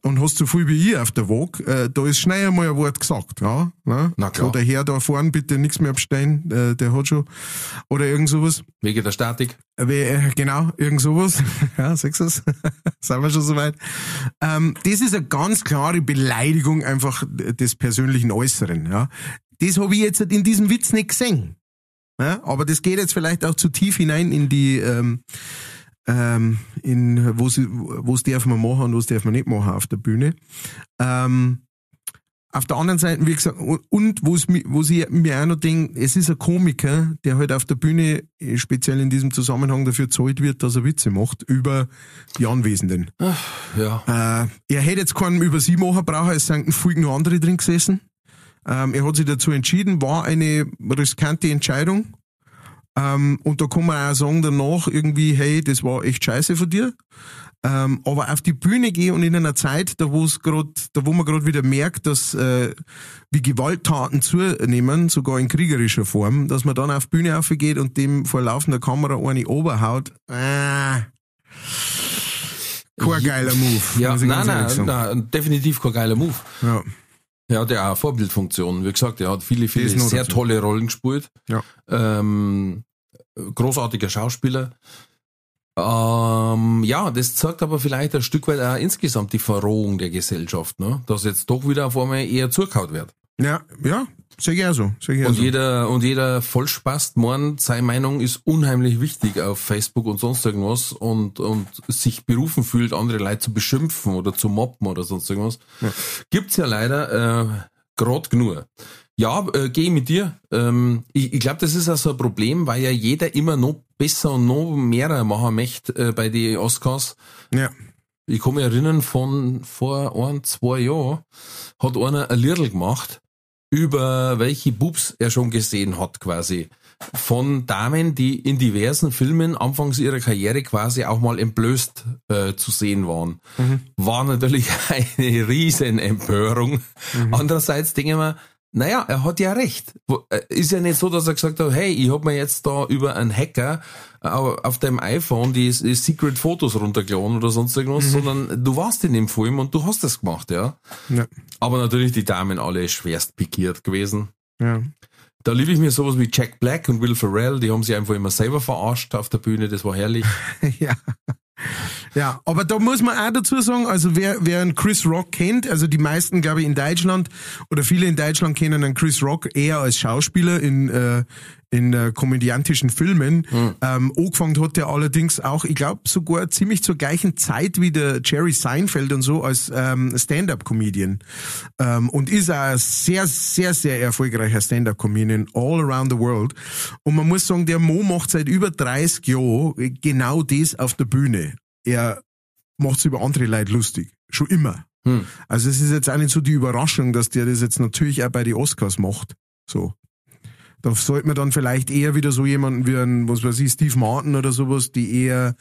und hast so viel wie ich auf der Vogue, äh, da ist schnell einmal ein Wort gesagt, ja. Ne?
Na klar.
So, der Herr da vorne, bitte nichts mehr abstellen, äh, der hat schon, oder irgend sowas.
Wegen der Statik.
Wie, äh, genau, irgend sowas. ja, sechs es. Sind wir schon soweit. Ähm, das ist eine ganz klare Beleidigung einfach des persönlichen Äußeren. Ja. Das habe ich jetzt in diesem Witz nicht gesehen. Ja, aber das geht jetzt vielleicht auch zu tief hinein in die, ähm, ähm, in wo sie, was darf man machen und was darf man nicht machen auf der Bühne. Ähm, auf der anderen Seite, wie gesagt, und- und wo es mi- wo sie mir auch noch denken, es ist ein Komiker, der halt auf der Bühne, eh, speziell in diesem Zusammenhang, dafür zahlt wird, dass er Witze macht über die Anwesenden.
Ja.
Äh, er hätte jetzt keinen über sie machen brauchen, es sind viel noch andere drin gesessen. Ähm, er hat sich dazu entschieden, war eine riskante Entscheidung. Ähm, und da kann man auch sagen danach irgendwie, hey, das war echt scheiße von dir. Ähm, aber auf die Bühne gehen und in einer Zeit, da wo es da wo man gerade wieder merkt, dass äh, wie Gewalttaten zunehmen, sogar in kriegerischer Form, dass man dann auf die Bühne aufgeht und dem vor laufender Kamera eine oberhaut. Äh, kein geiler Move.
Ja, nein, nein, nein, definitiv kein geiler Move.
Ja.
Er hat ja auch Vorbildfunktion. Wie gesagt, er hat viele, viele sehr
dazu.
tolle Rollen gespielt.
Ja.
Ähm, großartiger Schauspieler. Ähm, ja, das zeigt aber vielleicht ein Stück weit auch insgesamt die Verrohung der Gesellschaft, ne? Dass jetzt doch wieder auf einmal eher zugehaut wird.
Ja, ja, ich auch so. Ich auch
Und
so.
jeder, und jeder Vollspast meint, seine Meinung ist unheimlich wichtig auf Facebook und sonst irgendwas und, und sich berufen fühlt, andere Leute zu beschimpfen oder zu mobben oder sonst irgendwas. Gibt's ja leider, äh, grad genug. Ja, äh, gehe mit dir. Ähm, ich ich glaube, das ist auch so ein Problem, weil ja jeder immer noch besser und noch mehr machen möchte äh, bei den Oscars.
Ja.
Ich kann mich erinnern, von vor ein, zwei Jahren hat einer ein Liedl gemacht, über welche Bubs er schon gesehen hat, quasi. von Damen, die in diversen Filmen anfangs ihrer Karriere quasi auch mal entblößt äh, zu sehen waren. Mhm. War natürlich eine riesen Empörung. Mhm. Andererseits denke ich mir, naja, er hat ja recht. Äh, ist ja nicht so, dass er gesagt hat, hey, ich habe mir jetzt da über einen Hacker äh, auf deinem iPhone die, die Secret Fotos runtergeladen oder sonst irgendwas, mhm. sondern du warst in dem Film und du hast das gemacht, ja. ja. Aber natürlich die Damen alle schwerst pikiert gewesen. Ja. Da liebe ich mir sowas wie Jack Black und Will Ferrell, die haben sich einfach immer selber verarscht auf der Bühne, das war herrlich.
ja. Ja, aber da muss man auch dazu sagen, also wer, wer einen Chris Rock kennt, also die meisten, glaube ich, in Deutschland oder viele in Deutschland kennen einen Chris Rock eher als Schauspieler in, äh, in äh, komödiantischen Filmen. Mhm. Ähm, angefangen hat er allerdings auch, ich glaube, sogar ziemlich zur gleichen Zeit wie der Jerry Seinfeld und so als ähm, Stand-up-Comedian. Ähm, und ist auch ein sehr, sehr, sehr erfolgreicher Stand-up-Comedian all around the world. Und man muss sagen, der Mo macht seit über 30 Jahren genau das auf der Bühne. Er macht über andere Leute lustig. Schon immer. Hm. Also es ist jetzt auch nicht so die Überraschung, dass der das jetzt natürlich auch bei den Oscars macht. So. Da sollte man dann vielleicht eher wieder so jemanden wie ein, was weiß ich, Steve Martin oder sowas, die eher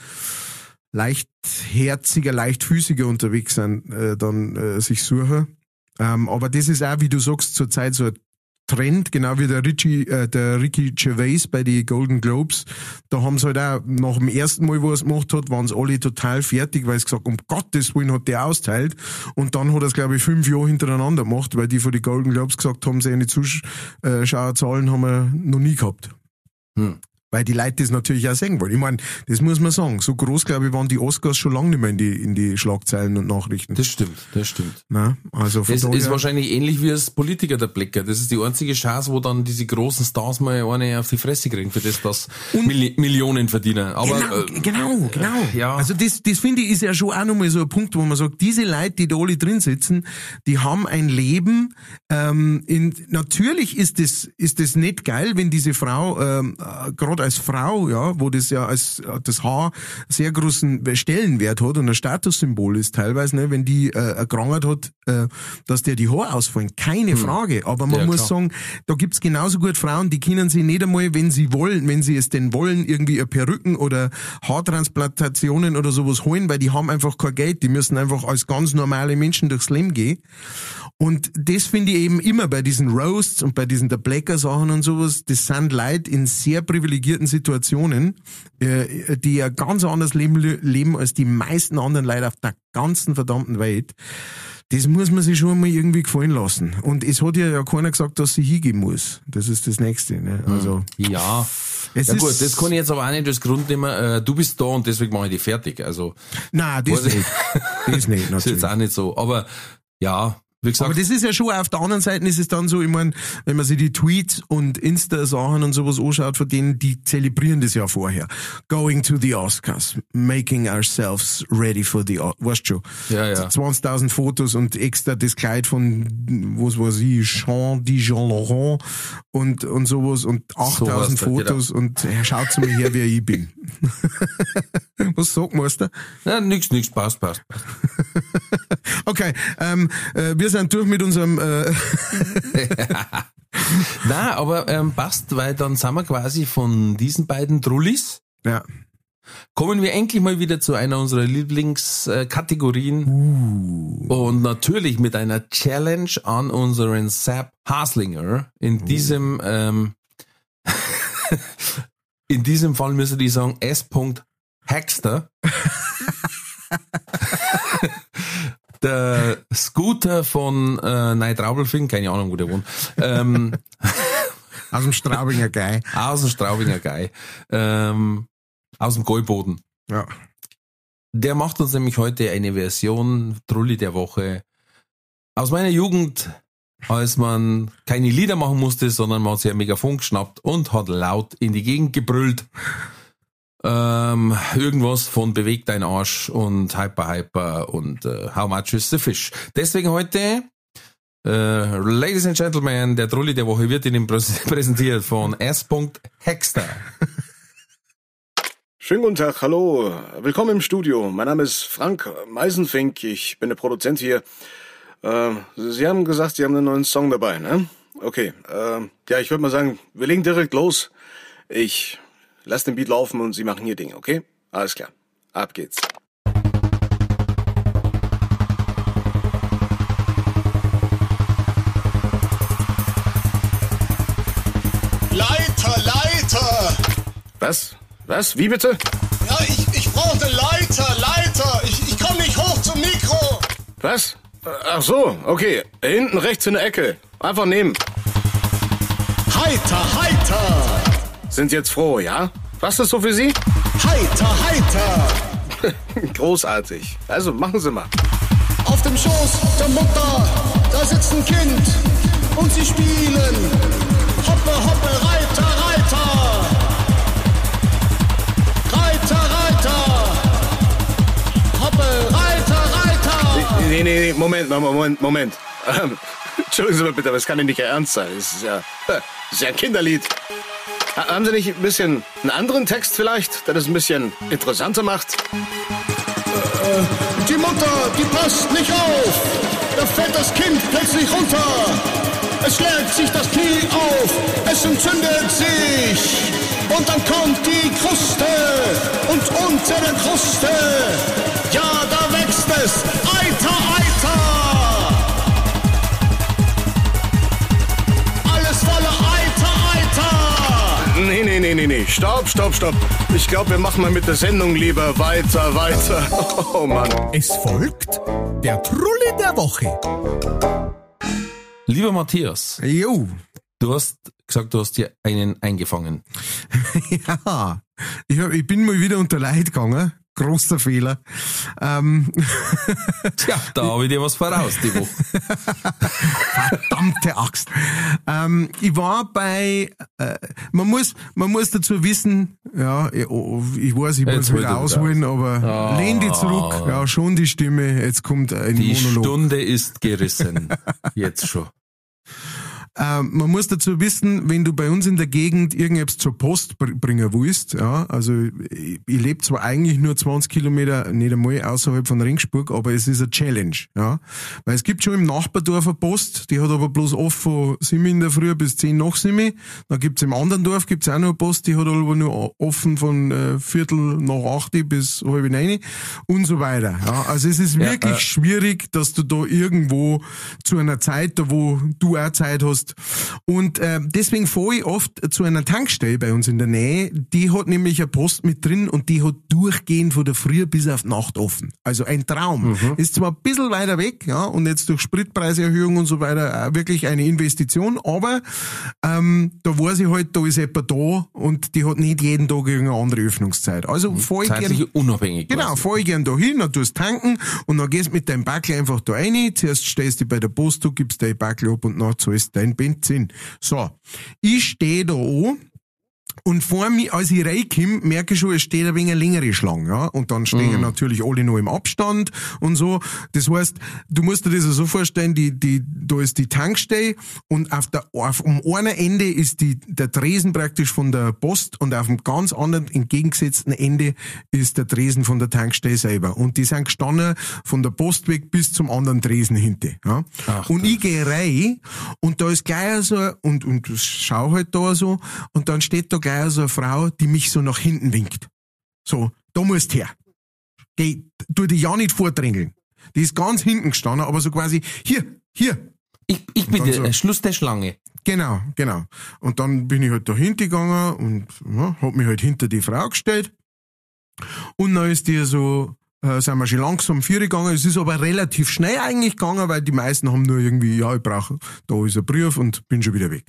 leichtherziger, leichtfüßiger unterwegs sind, äh, dann äh, sich suchen. Ähm, aber das ist auch, wie du sagst, zurzeit so ein Trend, genau wie der Richie, äh, der Ricky Gervais bei den Golden Globes. Da haben sie halt auch nach dem ersten Mal, wo er es gemacht hat, waren sie alle total fertig, weil sie gesagt, um Gottes Willen hat der austeilt. Und dann hat er es, glaube ich, fünf Jahre hintereinander gemacht, weil die von den Golden Globes gesagt haben, seine Zuschauerzahlen haben wir noch nie gehabt. Hm weil die Leute das natürlich auch sehen wollen. Ich meine, das muss man sagen. So groß, glaube ich, waren die Oscars schon lange nicht mehr in die, in die Schlagzeilen und Nachrichten.
Das stimmt, das stimmt.
Na, also
das ist wahrscheinlich ähnlich wie als Politiker der Blecker. Das ist die einzige Chance, wo dann diese großen Stars mal eine auf die Fresse kriegen, für das, dass Milli Millionen verdienen. Aber,
genau, äh, genau, genau. Ja. Also das, das finde ich ist ja schon auch nochmal so ein Punkt, wo man sagt, diese Leute, die da alle drin sitzen, die haben ein Leben, ähm, in, natürlich ist das, ist das nicht geil, wenn diese Frau, ähm, äh, gerade als Frau, ja, wo das ja als das Haar sehr großen Stellenwert hat und ein Statussymbol ist teilweise, ne, wenn die äh, erkrankt hat, äh, dass der die Haare ausfallen. Keine hm. Frage. Aber man ja, muss klar. sagen, da gibt's genauso gut Frauen, die können sich nicht einmal, wenn sie wollen, wenn sie es denn wollen, irgendwie eine Perücken oder Haartransplantationen oder sowas holen, weil die haben einfach kein Geld. Die müssen einfach als ganz normale Menschen durchs Leben gehen. Und das finde ich eben immer bei diesen Roasts und bei diesen der Blacker Sachen und sowas, das sind Leute in sehr privilegierten Situationen, äh, die ja ganz anders leben, leben als die meisten anderen Leute auf der ganzen verdammten Welt. Das muss man sich schon mal irgendwie gefallen lassen. Und es hat ja, ja keiner gesagt, dass sie hingehen muss. Das ist das Nächste. Ne? Also,
ja. Es ja gut, das kann ich jetzt aber auch nicht als Grund nehmen, äh, du bist da und deswegen mache ich dich fertig. Also,
Nein, das nicht.
Das nicht, natürlich. Das ist jetzt auch nicht so. Aber ja,
gesagt, Aber das ist ja schon, auf der anderen Seite ist es dann so, ich meine, wenn man sich die Tweets und Insta-Sachen und sowas anschaut, von denen, die zelebrieren das ja vorher. Going to the Oscars, making ourselves ready for the, weißt schon.
Ja, ja.
20.000 Fotos und extra das Kleid von, was weiß ich, Jean Dijon Laurent und, und sowas und 8.000 so Fotos und er schaut zu mir her, wer ich bin. was sagt Meister?
Ja, nix, nix, passt, passt. passt.
okay, ähm, äh, wir sind durch mit unserem. Äh
Na, aber ähm, passt, weil dann sind wir quasi von diesen beiden Trullis.
Ja.
Kommen wir endlich mal wieder zu einer unserer Lieblingskategorien. Uh. Und natürlich mit einer Challenge an unseren Sepp Haslinger. In uh. diesem, ähm, in diesem Fall müsste ich sagen S. Hackster. der Scooter von äh, Neitraubelfing, keine Ahnung, wo der wohnt. Ähm,
aus dem Straubinger Gei.
Aus dem Straubinger Gei. Ähm, aus dem Gäuboden.
Ja.
Der macht uns nämlich heute eine Version, Trulli der Woche, aus meiner Jugend, als man keine Lieder machen musste, sondern man hat sich ein Megafon geschnappt und hat laut in die Gegend gebrüllt. Ähm, irgendwas von Bewegt dein Arsch und Hyper Hyper und äh, How much is the fish. Deswegen heute, äh, Ladies and Gentlemen, der Trulli der Woche wird Ihnen präsentiert von S. Hexter.
Schönen guten Tag, hallo, willkommen im Studio. Mein Name ist Frank Meisenfink, ich bin der Produzent hier. Äh, Sie haben gesagt, Sie haben einen neuen Song dabei, ne? Okay, äh, ja, ich würde mal sagen, wir legen direkt los Ich lass den Beat laufen und Sie machen Ihr Ding, okay? Alles klar. Ab geht's.
Leiter, Leiter!
Was? Was? Wie bitte?
Ja, ich, ich brauche eine Leiter, Leiter! Ich, ich komme nicht hoch zum Mikro!
Was? Ach so, okay. Hinten rechts in der Ecke. Einfach nehmen.
Heiter, heiter!
Sind jetzt froh, ja? Was ist so für Sie?
Heiter, heiter!
Großartig. Also machen Sie mal.
Auf dem Schoß der Mutter, da sitzt ein Kind und sie spielen. Hoppe, hoppe, Reiter, Reiter! Reiter, Reiter! Hoppe, Reiter, Reiter!
Nee, nee, nee, Moment, Moment, Moment. Entschuldigen Sie mal bitte, aber es kann ja nicht Ihr Ernst sein. Das ist ja, das ist ja ein Kinderlied. Ha- Haben Sie nicht ein bisschen einen anderen Text vielleicht, der das ein bisschen interessanter macht?
Die Mutter, die passt nicht auf. Da fällt das Kind plötzlich runter. Es schlägt sich das Knie auf. Es entzündet sich. Und dann kommt die Kruste. Und unter der Kruste, ja, da wächst es. Eiter.
Nee, nee, nee. Stopp, stopp, stopp. Ich glaube, wir machen mal mit der Sendung lieber weiter, weiter. Oh Mann.
Es folgt der Trulli der Woche.
Lieber Matthias,
Jo.
du hast gesagt, du hast dir einen eingefangen.
Ja. Ich, hab, ich bin mal wieder unter Leid gegangen. Großer Fehler. Ähm,
Tja, da habe ich dir was voraus, die Woche.
verdammte Axt. Ähm, ich war bei, äh, man muss, man muss dazu wissen, ja, ich, oh, ich weiß, ich muss
Jetzt holt
wieder
er
ausholen, aber
Ah.
lehn die zurück. Ja, schon die Stimme. Jetzt kommt ein
Die
Monolog.
Stunde ist gerissen. Jetzt schon.
Ähm, man muss dazu wissen, wenn du bei uns in der Gegend irgendetwas zur Post br bringen willst, ja, also ich, ich lebe zwar eigentlich nur 20 Kilometer, nicht einmal außerhalb von Ringsburg, aber es ist eine Challenge, ja. Weil es gibt schon im Nachbardorf eine Post, die hat aber bloß offen von 7 in der Früh bis 10 nach 7. Dann gibt's im anderen Dorf gibt's auch noch eine Post, die hat aber nur offen von äh, Viertel nach 8 bis halb 9 und so weiter. Ja, also es ist
Ja,
wirklich
äh,
schwierig, dass du da irgendwo zu einer Zeit, da wo du auch Zeit hast. Und äh, deswegen fahre ich oft zu einer Tankstelle bei uns in der Nähe. Die hat nämlich eine Post mit drin und die hat durchgehend von der Früh bis auf Nacht offen. Also ein Traum. Ist zwar ein bisschen weiter weg, ja, und jetzt durch Spritpreiserhöhung und so weiter auch wirklich eine Investition, aber ähm, da weiß ich halt, da ist jemand da und die hat nicht jeden Tag irgendeine andere Öffnungszeit. Also fahre ich gern
unabhängig.
Genau,
quasi.
fahr ich gern da hin, dann tust tanken und dann gehst mit deinem Backel einfach da rein. Zuerst stehst du bei der Post, du gibst dein Backel ab und dann zahlst dein Benzin. So, ich stehe da an und vor mir, als ich reinkomme, merke ich schon, es steht ein wenig eine längere Schlange, ja. Und dann stehen natürlich alle noch im Abstand und so. Das heißt, du musst dir das so vorstellen, die, die, da ist die Tankstelle und auf der, auf, um einer Ende ist die, der Tresen praktisch von der Post und auf dem ganz anderen, entgegengesetzten Ende ist der Tresen von der Tankstelle selber. Und die sind gestanden von der Post weg bis zum anderen Tresen hinter, ja.
Ach,
und ich gehe rein und da ist gleich so, und, und schau halt da so, und dann steht da gleich so eine Frau, die mich so nach hinten winkt. So, da musst her. Geh, tu dich ja nicht vordrängeln. Die ist ganz hinten gestanden, aber so quasi, hier, hier,
Ich, ich bin der
so.
Schluss der Schlange.
Genau, genau. Und dann bin ich halt da hingegangen und ja, hab mich halt hinter die Frau gestellt. Und dann ist die so, äh, sind wir schon langsam vier gegangen. Es ist aber relativ schnell eigentlich gegangen, weil die meisten haben nur irgendwie, ja, ich brauche, da ist ein Brief und bin schon wieder weg.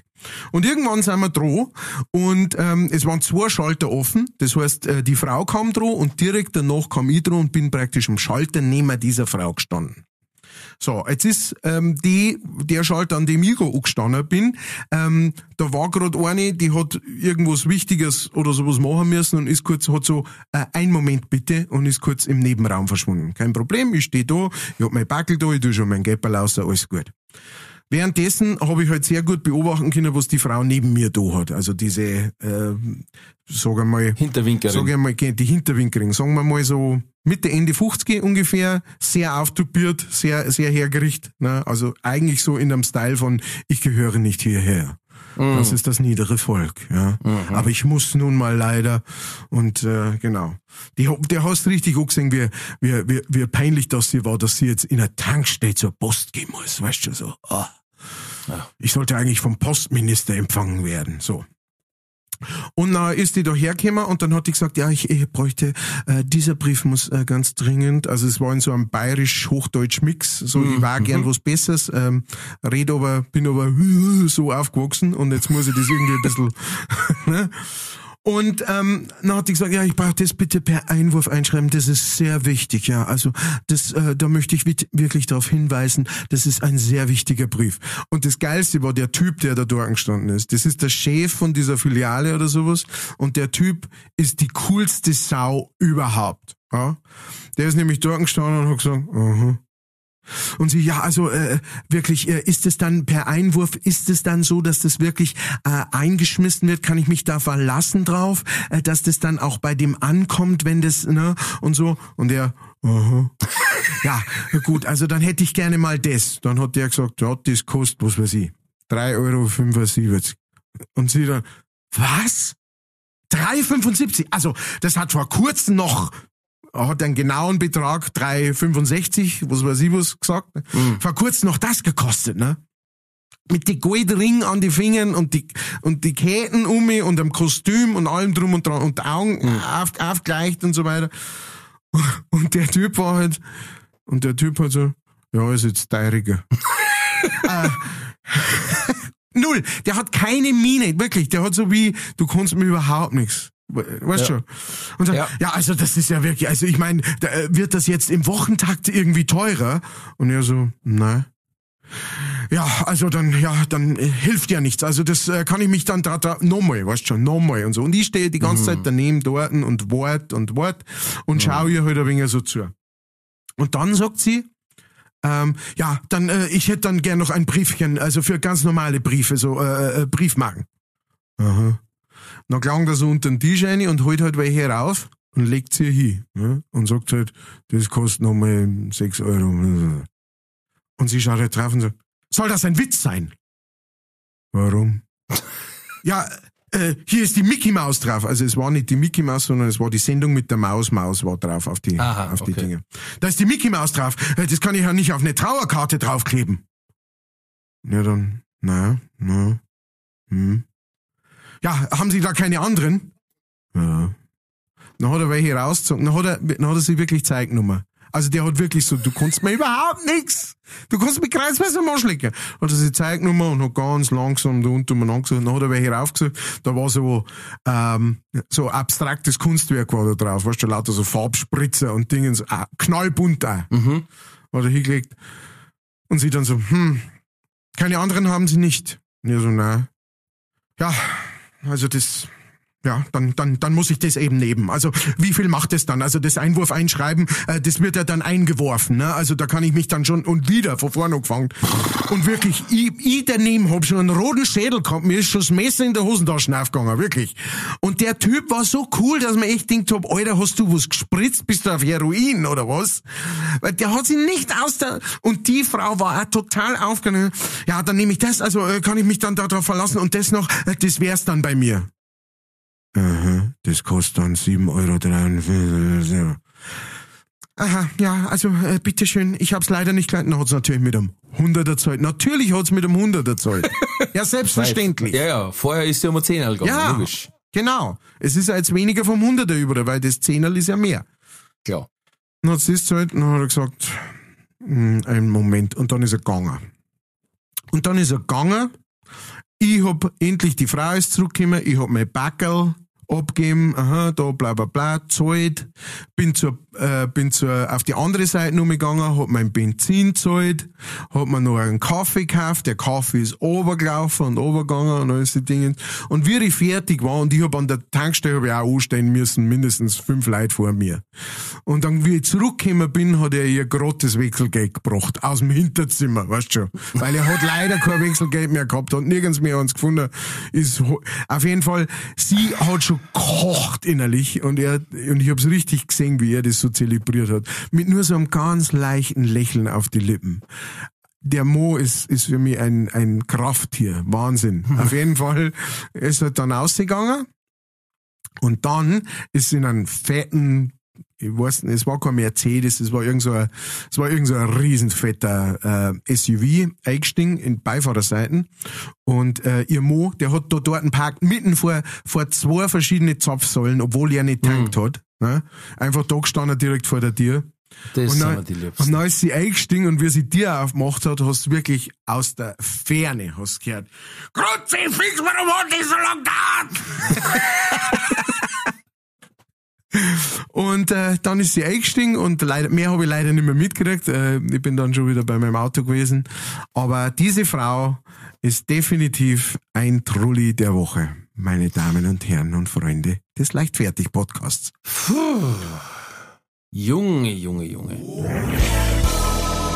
Und irgendwann sind wir dran und ähm, es waren zwei Schalter offen. Das heißt, äh, die Frau kam dran und direkt danach kam ich dran und bin praktisch am Schalter neben dieser Frau gestanden. So, jetzt ist ähm, die, der Schalter, an dem ich angestanden bin, ähm, da war gerade eine, die hat irgendwas Wichtiges oder sowas machen müssen und ist kurz, hat so, äh, ein Moment bitte, und ist kurz im Nebenraum verschwunden. Kein Problem, ich stehe da, ich hab mein Backel da, ich tu schon mein Gäpperl raus, alles gut. Währenddessen habe ich halt sehr gut beobachten können, was die Frau neben mir da hat. Also diese, äh, sag einmal,
Hinterwinkerin.
sag ich mal, die Hinterwinkerin, sagen wir mal so Mitte, Ende 50 ungefähr, sehr auftupiert, sehr, sehr hergerichtet, ne? also eigentlich so in einem Style von, ich gehöre nicht hierher. Das ist das niedere Volk, ja. Aber ich muss nun mal leider und äh, genau. Die, der hast richtig auch gesehen, wie, wie, wie, wie peinlich das sie war, dass sie jetzt in einer Tankstelle zur Post gehen muss, weißt du so. Ah. Ich sollte eigentlich vom Postminister empfangen werden, so. Und dann ist die da hergekommen und dann hat die gesagt, ja, ich, ich bräuchte, äh, dieser Brief muss äh, ganz dringend, also es war in so einem bayerisch-hochdeutsch-Mix, so ich war gern was Besseres, ähm, red aber, bin aber so aufgewachsen und jetzt muss ich das irgendwie ein bisschen, ne? Und ähm, dann hat die gesagt, ja, ich brauche das bitte per Einwurf einschreiben, das ist sehr wichtig, ja. Also das, äh, da möchte ich wirklich darauf hinweisen, das ist ein sehr wichtiger Brief. Und das Geilste war der Typ, der da dort gestanden ist. Das ist der Chef von dieser Filiale oder sowas. Und der Typ ist die coolste Sau überhaupt. Ja? Der ist nämlich dort gestanden und hat gesagt, aha. Und sie, ja, also äh, wirklich, äh, ist es dann per Einwurf, ist es dann so, dass das wirklich äh, eingeschmissen wird? Kann ich mich da verlassen drauf, äh, dass das dann auch bei dem ankommt, wenn das, ne, und so? Und er, aha. ja, gut, also dann hätte ich gerne mal das. Dann hat der gesagt, ja, das kostet, was weiß ich, 3,75 Euro. Und sie dann, was? 3,75? Also, das hat vor kurzem noch hat einen genauen Betrag, 3,65, was weiß ich was gesagt. Vor kurzem noch das gekostet, ne? Mit die Goldring an die Fingern und die, und die Ketten um mich und am Kostüm und allem drum und dran und Augen auf, aufgleicht und so weiter. Und der Typ war halt, und der Typ hat so, ja, ist jetzt teuriger. äh, null. Der hat keine Miene, wirklich. Der hat so wie, du kannst mir überhaupt nichts. Weißt schon? Und dann, ja.
Ja.
also das ist ja wirklich, also ich meine, da, äh, wird das jetzt im Wochentakt irgendwie teurer? Und er so, nein. Ja, also dann, ja, dann äh, hilft ja nichts. Also das äh, kann ich mich dann da, da nochmal, weißt schon, nochmal und so. Und ich stehe die ganze Zeit daneben dort und wart und wart und schau ihr halt ein wenig so zu. Und dann sagt sie, ähm, ja, dann, äh, ich hätte dann gern noch ein Briefchen, also für ganz normale Briefe, so äh, äh, Briefmarken. Aha. Dann klang das so unter den Tisch rein und holt halt welche rauf und legt sie hin. Ja? Und sagt halt, das kostet nochmal 6 Euro. Und sie schaut halt drauf und sagt, soll das ein Witz sein? Warum? ja, äh, hier ist die Mickey Maus drauf. Also es war nicht die Mickey Maus, sondern es war die Sendung mit der Maus. Maus war drauf auf die,
Aha,
auf die
okay.
Dinge. Da ist die Mickey Maus drauf. Äh, Das kann ich ja nicht auf eine Trauerkarte draufkleben. Ja, dann, na, na, hm. Ja, haben Sie da keine anderen? Ja. Dann hat er welche rausgezogen. Dann hat er, dann hat er sich wirklich Zeit genommen. Also der hat wirklich so, du kannst mir überhaupt nichts. Du kannst mich kreuzweise am Arsch lecken. Hat er sich Zeit genommen und hat ganz langsam da unten umeinander gesucht. Dann hat er welche raufgesucht. Da war so, ähm, so abstraktes Kunstwerk war da drauf. Weißt du, lauter so Farbspritzer und Dingens, ah, knallbunt auch.
Mhm.
Hat er hingelegt. Und sie dann so, hm, keine anderen haben sie nicht. Und er so, nein. Ja, also das, ja, dann, dann, dann muss ich das eben nehmen. Also wie viel macht das dann? Also das Einwurf einschreiben, äh, das wird ja dann eingeworfen. Ne? Also da kann ich mich dann schon und wieder von vorne angefangen. Und wirklich, ich, ich daneben hab schon einen roten Schädel gehabt. Mir ist schon das Messer in der Hosentasche aufgegangen, wirklich. Und der Typ war so cool, dass man echt denkt hab, Alter, hast du was gespritzt? Bist du auf Heroin oder was? Weil der hat sich nicht aus der... Und die Frau war auch total aufgegangen. Ja, dann nehme ich das, also äh, kann ich mich dann darauf verlassen und das noch, äh, das wär's dann bei mir. Aha, das kostet dann 7,43 Euro. Aha, ja, also äh, bitteschön, ich hab's leider nicht gleich. Na, hat's natürlich mit einem Hunderter zahlt. Natürlich hat's mit Hunderter zahlt. ja, selbstverständlich.
Ja, ja, vorher ist sie um 10 gegangen,
Ja,
logisch.
genau. Es ist ja jetzt weniger vom Hunderter über, weil das Zehnerl ist ja mehr.
Klar.
Dann hat sie es zahlt, dann hat er gesagt, "Hm, einen Moment, und dann ist er gegangen. Und dann ist er gegangen. Ich hab endlich, die Frau ist zurückgekommen, ich hab mein Backel abgeben, aha, da bla bla bla, zahlt, bin zur, äh, bin zur, auf die andere Seite umgegangen, hab mein Benzin zahlt, hab mir noch einen Kaffee gekauft, der Kaffee ist runtergelaufen und runtergegangen und alles die Dinge. Und wie ich fertig war, und ich hab an der Tankstelle hab ich auch anstehen müssen, mindestens fünf Leute vor mir. Und dann, wie ich zurückgekommen bin, hat er ihr das Wechselgeld gebracht, aus dem Hinterzimmer, weißt schon. Weil er hat leider kein Wechselgeld mehr gehabt, hat nirgends mehr eins gefunden. Ist, auf jeden Fall, sie hat schon gekocht innerlich und er, und ich hab's richtig gesehen, wie er das so zelebriert hat. Mit nur so einem ganz leichten Lächeln auf die Lippen. der Mo ist, ist für mich ein, ein Krafttier. Wahnsinn. Auf jeden Fall ist er dann ausgegangen. Und dann ist in einen fetten, ich weiß nicht, es war kein Mercedes, es war irgend so ein, es war irgend so ein riesenfetter äh, SUV eingestiegen in Beifahrerseiten. Und äh, ihr Mo, der hat da dort einen Park mitten vor, vor zwei verschiedene Zapfsäulen, obwohl er nicht tankt hat. Ne? Einfach da gestanden direkt vor der Tür.
Das
Und dann,
die
und
Liebsten.
dann ist sie eingestiegen und wie sie die aufgemacht hat, hast du wirklich aus der Ferne hast gehört. Kruzifix, warum hat die so lange gedauert? und äh, dann ist sie eingestiegen und leider, mehr habe ich leider nicht mehr mitgekriegt. Äh, ich bin dann schon wieder bei meinem Auto gewesen. Aber diese Frau ist definitiv ein Trulli der Woche, meine Damen und Herren und Freunde des Leichtfertig-Podcasts.
Junge, Junge, Junge.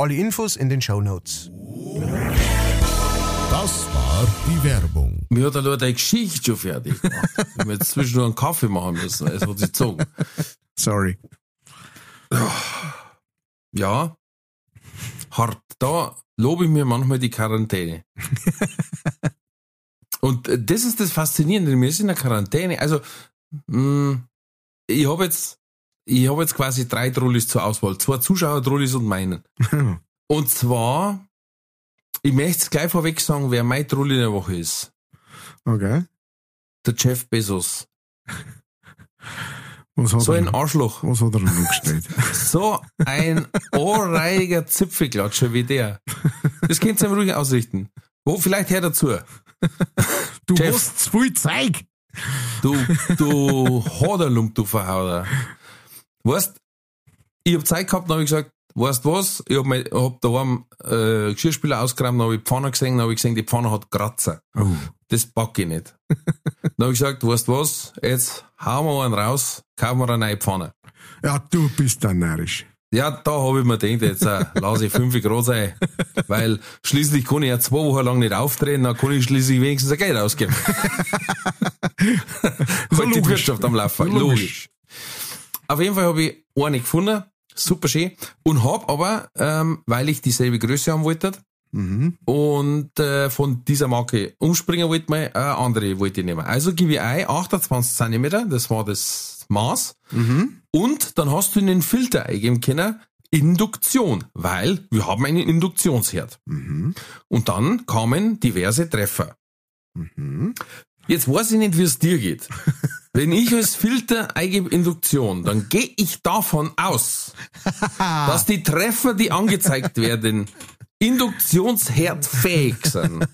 Alle Infos in den Show Notes.
Das war die Werbung.
Mir hat er nur die Geschichte schon fertig gemacht. Ich hab jetzt zwischendurch einen Kaffee machen müssen. Es hat sich gezogen.
Sorry.
Ja, hart. Da lobe ich mir manchmal die Quarantäne. Und das ist das Faszinierende. Wir sind in der Quarantäne. Also, mh, ich habe jetzt, ich habe jetzt quasi drei Trullis zur Auswahl. Zwei Zuschauer-Trullis und meinen. Und zwar, ich möchte es gleich vorweg sagen, wer mein Trulli in der Woche ist.
Okay.
Der Jeff Bezos. So ein? Arschloch.
Was hat er noch gestellt?
So ein ohrreiger Zipfelklatscher wie der. Das könnt ihr ihm ruhig ausrichten. Wo, vielleicht her dazu.
Du
Jeff.
hast zu viel Zeug.
Du, du Hoderlump, du Verhauder. Weißt, ich hab Zeit gehabt, dann hab ich gesagt, weißt was, ich hab, mein, hab daheim äh, Geschirrspüler ausgeräumt, dann hab ich die Pfanne gesehen, dann hab ich gesehen, die Pfanne hat Kratzer.
Oh.
Das pack ich nicht. dann hab ich gesagt, weißt was, jetzt hauen wir einen raus, kaufen wir eine neue Pfanne.
Ja, du bist dann närrisch.
Ja, da habe ich mir gedacht, jetzt äh, lasse ich fünf Grad sein, weil schließlich kann ich ja zwei Wochen lang nicht auftreten, dann kann ich schließlich wenigstens ein Geld ausgeben. halt die. Wirtschaft am Laufen.
So logisch.
Logisch. Auf jeden Fall habe ich eine gefunden, super schön, und habe aber, ähm, weil ich dieselbe Größe haben wollte,
Mhm.
und äh, von dieser Marke umspringen wollte, mal eine andere wollte ich nehmen. Also gebe ich ein, 28 Zentimeter, das war das Maß.
Mhm.
Und dann hast du in den Filter eingeben können, Induktion, weil wir haben einen Induktionsherd.
Mhm.
Und dann kamen diverse Treffer.
Mhm.
Jetzt weiß ich nicht, wie es dir geht. Wenn ich als Filter eingebe Induktion, dann gehe ich davon aus, dass die Treffer, die angezeigt werden, induktionsherdfähig sind.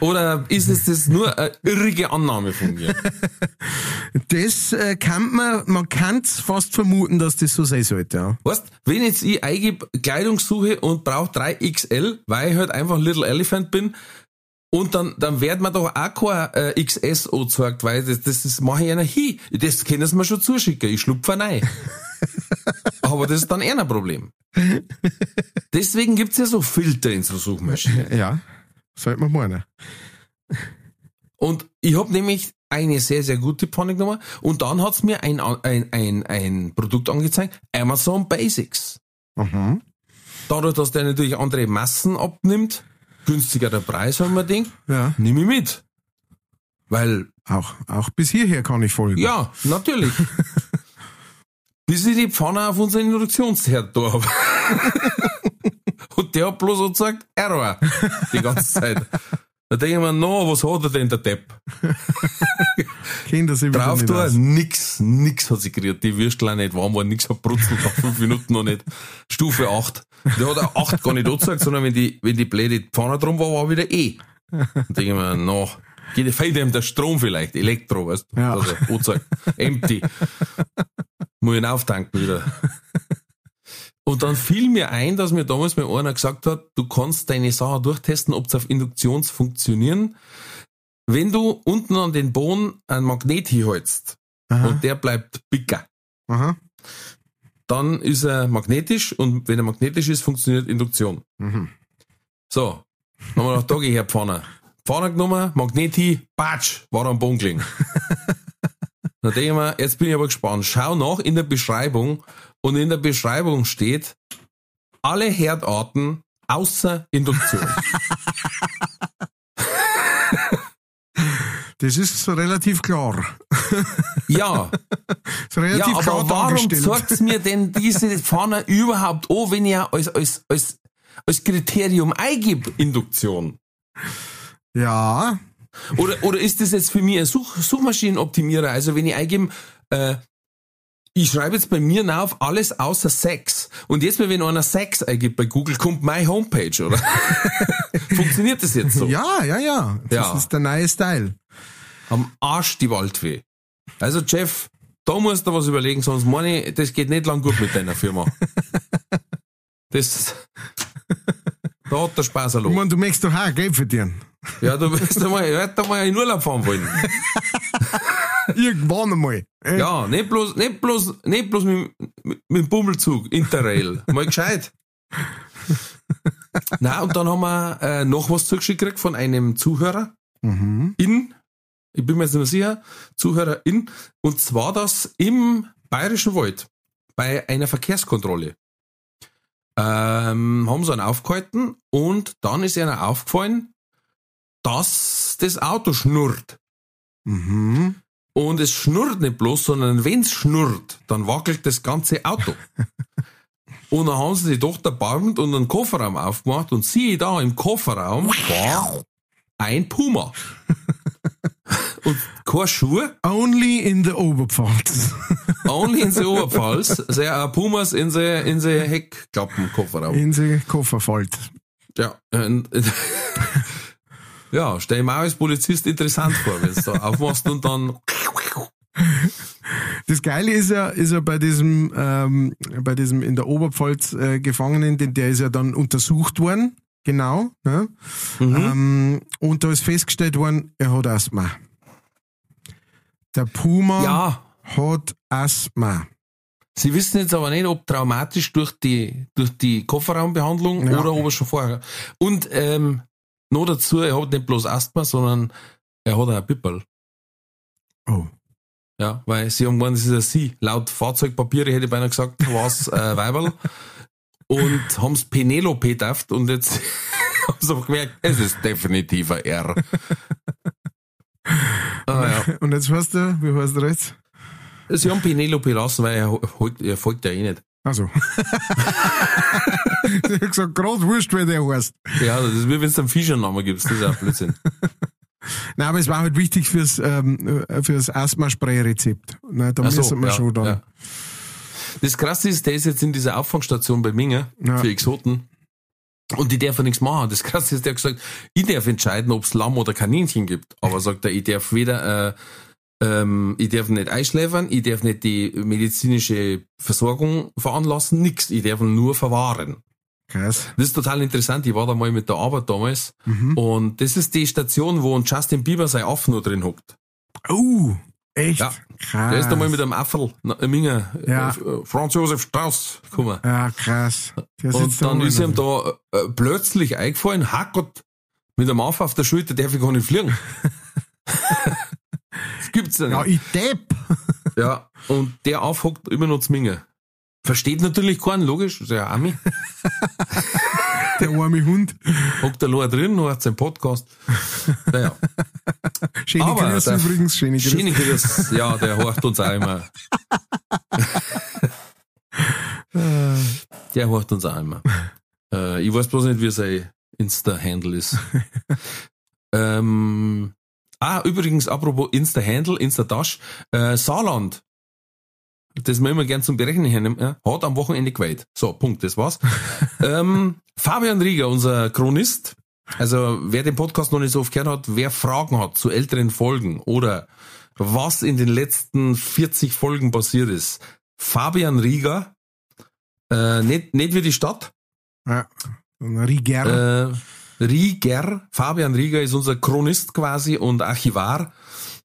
Oder ist es das nur eine irrige Annahme von mir?
Das äh, kann man, man kann fast vermuten, dass das so sein sollte, ja.
Weißt, wenn jetzt ich eingebe Kleidungssuche und brauche 3XL, weil ich halt einfach Little Elephant bin, und dann, dann wird mir doch auch kein äh, XS angezeigt, weil das, das, das mache ich einer hin. Das können sie mir schon zuschicken. Ich schlupfe rein. Aber das ist dann eher ein Problem. Deswegen gibt's ja so Filter in so Suchmaschinen.
Ja, sollte man meinen.
Und ich habe nämlich eine sehr, sehr gute Pfanne genommen und dann hat's mir ein, ein, ein, ein Produkt angezeigt, Amazon Basics.
Mhm.
Dadurch, dass der natürlich andere Massen abnimmt, günstiger der Preis, haben wir gedacht,
Ja,
nehme ich mit. Weil,
auch, auch bis hierher kann ich folgen.
ja, natürlich. Bis ich die Pfanne auf unseren Induktionsherd da habe. Und der hat bloß gesagt, Error. Die ganze Zeit. Da denke ich mir, no, was hat er denn, der Depp?
Das wieder
Drauf da,
aus.
nix, nix hat sich gerührt. Die Würstel auch nicht warm waren, nix hat brutzelt nach fünf Minuten noch nicht. Stufe 8. Der hat auch 8 gar nicht angezeigt, sondern wenn die, wenn die blöde Pfanne drum war, war wieder E. Da denke ich mir, no, geht, fehlt ihm der Strom vielleicht, Elektro, weißt du?
Ja.
Also, angezeigt. Empty. Muss ich ihn auftanken wieder. Und dann fiel mir ein, dass mir damals mal einer gesagt hat, du kannst deine Sache durchtesten, ob sie auf Induktion funktionieren. Wenn du unten an den Boden ein Magnet hinhältst
Aha.
und der bleibt bicker,
Aha.
Dann ist er magnetisch und wenn er magnetisch ist, funktioniert Induktion.
Mhm.
So, dann haben wir noch da her Pfanne. Pfanne genommen, Magnet hin, patsch, war am Boden gelegen. Dann denke ich mir, jetzt bin ich aber gespannt. Schau nach in der Beschreibung und in der Beschreibung steht alle Herdarten außer Induktion.
Das ist relativ klar.
Ja,
relativ
ja,
klar
aber warum zeigt's mir denn diese Pfanne überhaupt an, wenn ich als, als, als, als Kriterium eingib Induktion?
Ja,
Oder, oder ist das jetzt für mich ein Such, Suchmaschinenoptimierer? Also wenn ich eingebe, äh, ich schreibe jetzt bei mir auf alles außer Sex. Und jetzt, mal, wenn einer Sex eingibt bei Google, kommt meine Homepage, oder? Funktioniert das jetzt so?
ja, ja, ja. Das
Ja.
ist der neue Style.
Am Arsch die Waldfee. Also Jeff, da musst du was überlegen, sonst meine ich, das geht nicht lang gut mit deiner Firma. Das, da hat der Spaß
Ich
erlogen.
meine, du möchtest doch auch Geld verdienen.
Ja, du wirst einmal, hätte mal in Urlaub fahren wollen.
Irgendwann einmal. Äh,
Ja, nicht bloß, nicht bloß, nicht bloß mit, mit, mit dem Bummelzug, Interrail. Mal gescheit. Na, und dann haben wir äh, noch was zugeschickt gekriegt von einem Zuhörer
Mhm.
in, ich bin mir jetzt nicht mehr sicher, Zuhörer in, und zwar das im Bayerischen Wald bei einer Verkehrskontrolle. Ähm, haben sie einen aufgehalten und dann ist ihnen aufgefallen, dass das Auto schnurrt.
Mhm.
Und es schnurrt nicht bloß, sondern wenn's schnurrt, dann wackelt das ganze Auto. und dann haben sie die Tochter erbarmt und einen Kofferraum aufgemacht und siehe da, im Kofferraum war ein Puma. und keine Schuhe,
Only in the Oberpfalz.
only in the Oberpfalz, sehr äh, Pumas in the, in the Heckklappen-Kofferraum.
In the Kofferfalt.
Ja, ja, stell ich mir auch als Polizist interessant vor, wenn du da aufmachst und dann
Das Geile ist ja, ist ja bei diesem, ähm, bei diesem in der Oberpfalz äh, Gefangenen, den, der ist ja dann untersucht worden, genau. Ne? Ähm, und da ist festgestellt worden, er hat Asthma. Der Puma
ja,
hat Asthma.
Sie wissen jetzt aber nicht, ob traumatisch durch die, durch die Kofferraumbehandlung
Ja.
oder ob er schon vorher. Und ähm, noch dazu, er hat nicht bloß Asthma, sondern er hat auch ein Pipperl.
Oh.
Ja, weil sie haben gemeint, das ist ein Sie. Laut Fahrzeugpapiere hätte ich beinahe gesagt, war es äh, Weiberl. Und haben es Penelope getauft und jetzt haben sie aber gemerkt, es ist definitiv ein R. ah, ja.
Und jetzt weißt du, wie heißt er jetzt?
Sie haben Penelope lassen, weil er, er folgt ja eh nicht.
Also. ich hab gesagt, gerade wurscht, wer der heißt.
Ja, das ist wie wenn du einen Fischernamen gibst, das ist auch Blödsinn.
Nein, aber es war halt wichtig fürs, ähm, äh, fürs Asthma-Spray-Rezept. Ne, da
Ach so,
müssen wir
ja,
schon dann.
ja. Das Krasse ist, der ist jetzt in dieser Auffangstation bei Minge
Ja.
für Exoten. Und die darf ja nichts machen. Das Krasse ist, der hat gesagt, ich darf entscheiden, ob es Lamm oder Kaninchen gibt. Aber sagt er, ich darf weder, äh, ähm, ich darf nicht einschläfern, ich darf nicht die medizinische Versorgung veranlassen, nix. Ich darf nur verwahren.
Krass.
Das ist total interessant. Ich war da mal mit der Arbeit damals.
Mhm.
Und das ist die Station, wo ein Justin Bieber sein Affen noch drin hockt.
Oh, echt?
Ja.
Krass.
Der ist da mal mit einem Affel, na, Minge,
Ja.
äh, Franz Josef Strauß, gekommen.
Ja, krass.
Und
da
dann ist ihm da äh, plötzlich eingefallen, Hackert, mit einem Affe auf der Schulter darf ich gar nicht fliegen. das gibt's ja
Ja,
nicht.
ich depp.
Ja, und der aufhockt immer noch Minge. Versteht natürlich keinen, logisch, ist ja Ami.
Der arme Hund.
Hockt da nur drin, hat seinen Podcast. Naja.
Schöne
Aber
Grüße
der-
übrigens. Schöne Grüße.
Schöne Grüße. Ja, der horcht uns auch immer. Der horcht uns auch immer. Äh, ich weiß bloß nicht, wie sein Insta-Handle ist. ähm, ah, übrigens, apropos Insta-Handle, Insta-Dash, äh, Saarland. Das man immer gern zum Berechnen hernehmen, ja, hat am Wochenende geweiht. So, Punkt, das war's. ähm, Fabian Rieger, unser Chronist, also wer den Podcast noch nicht so oft gehört hat, wer Fragen hat zu älteren Folgen oder was in den letzten 40 Folgen passiert ist, Fabian Rieger Äh, nicht, nicht wie die Stadt.
Ja. Rieger.
Äh, Rieger, Fabian Rieger ist unser Chronist quasi und Archivar.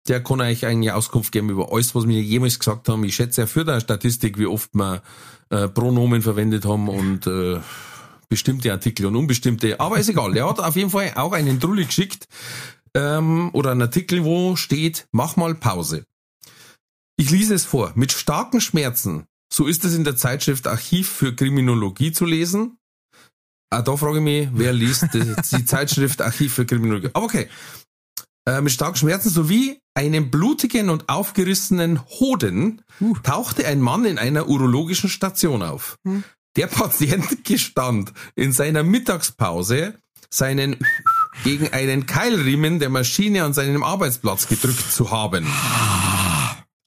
Der kann euch eigentlich Auskunft geben über alles, was wir jemals gesagt haben. Ich schätze, er führt eine Statistik, wie oft wir äh, Pronomen verwendet haben und äh, bestimmte Artikel und unbestimmte. Aber ist egal. Er hat auf jeden Fall auch einen Trulli geschickt ähm, oder einen Artikel, wo steht, mach mal Pause. Ich lese es vor. Mit starken Schmerzen, so ist es in der Zeitschrift Archiv für Kriminologie zu lesen. Ah, da frage ich mich, wer liest die, die Zeitschrift Archiv für Kriminologie. Aber okay. Äh, mit starken Schmerzen sowie einem blutigen und aufgerissenen Hoden tauchte ein Mann in einer urologischen Station auf. Der Patient gestand in seiner Mittagspause seinen gegen einen Keilriemen der Maschine an seinem Arbeitsplatz gedrückt zu haben.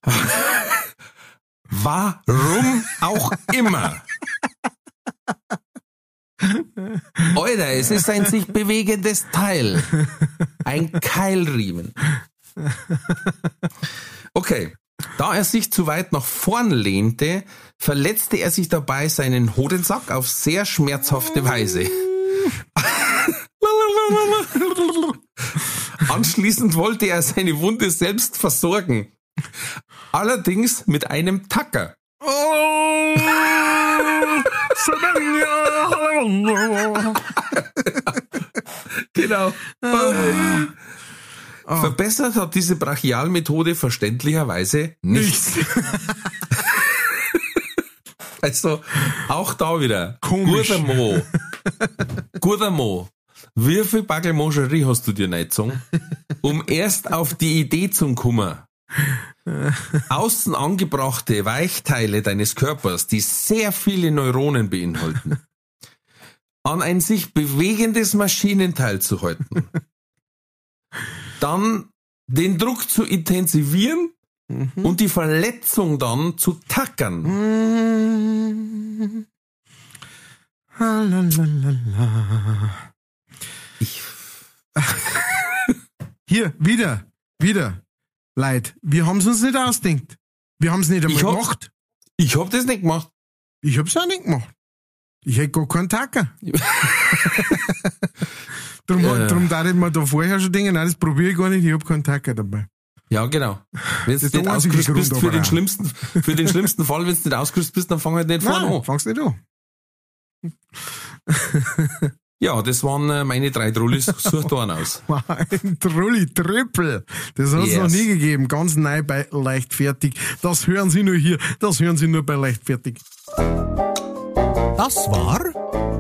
Warum auch immer. Alter, es ist ein sich bewegendes Teil. Ein Keilriemen. Okay. Da er sich zu weit nach vorn lehnte, verletzte er sich dabei seinen Hodensack auf sehr schmerzhafte Weise. Anschließend wollte er seine Wunde selbst versorgen. Allerdings mit einem Tacker. Genau. Verbessert hat diese Brachialmethode verständlicherweise nichts. also, auch da wieder.
Komisch.
Guter Mo. Guter Mo. Wie viel Bagelmoscherie hast du dir gezogen, um erst auf die Idee zu kommen? Außen angebrachte Weichteile deines Körpers, die sehr viele Neuronen beinhalten, an ein sich bewegendes Maschinenteil zu halten, dann den Druck zu intensivieren und die Verletzung dann zu tackern. Ich,
Hier, wieder, wieder. Leid, wir haben's uns nicht ausdenkt. Wir haben's nicht einmal
Ich hab-
gemacht.
ich hab das nicht gemacht.
Ich hab's auch nicht gemacht. Ich hätte gar keinen Tacker. drum,
Ja.
drum darf ich mir da vorher schon denken, nein, das probiere ich gar nicht, ich hab keinen Tacker dabei.
Ja, genau. Wenn du nicht ausgerüstet bist für den
auch.
schlimmsten, für den schlimmsten Fall, wenn du nicht ausgerüstet bist, dann fang halt nicht vorne an.
fangst nicht an.
Ja, das waren äh, meine drei Trullis. Such da einen aus.
Ein Trulli Triple. Das hat's
Yes.
noch nie gegeben. Ganz neu bei Leichtfertig. Das hören Sie nur hier. Das hören Sie nur bei Leichtfertig.
Das war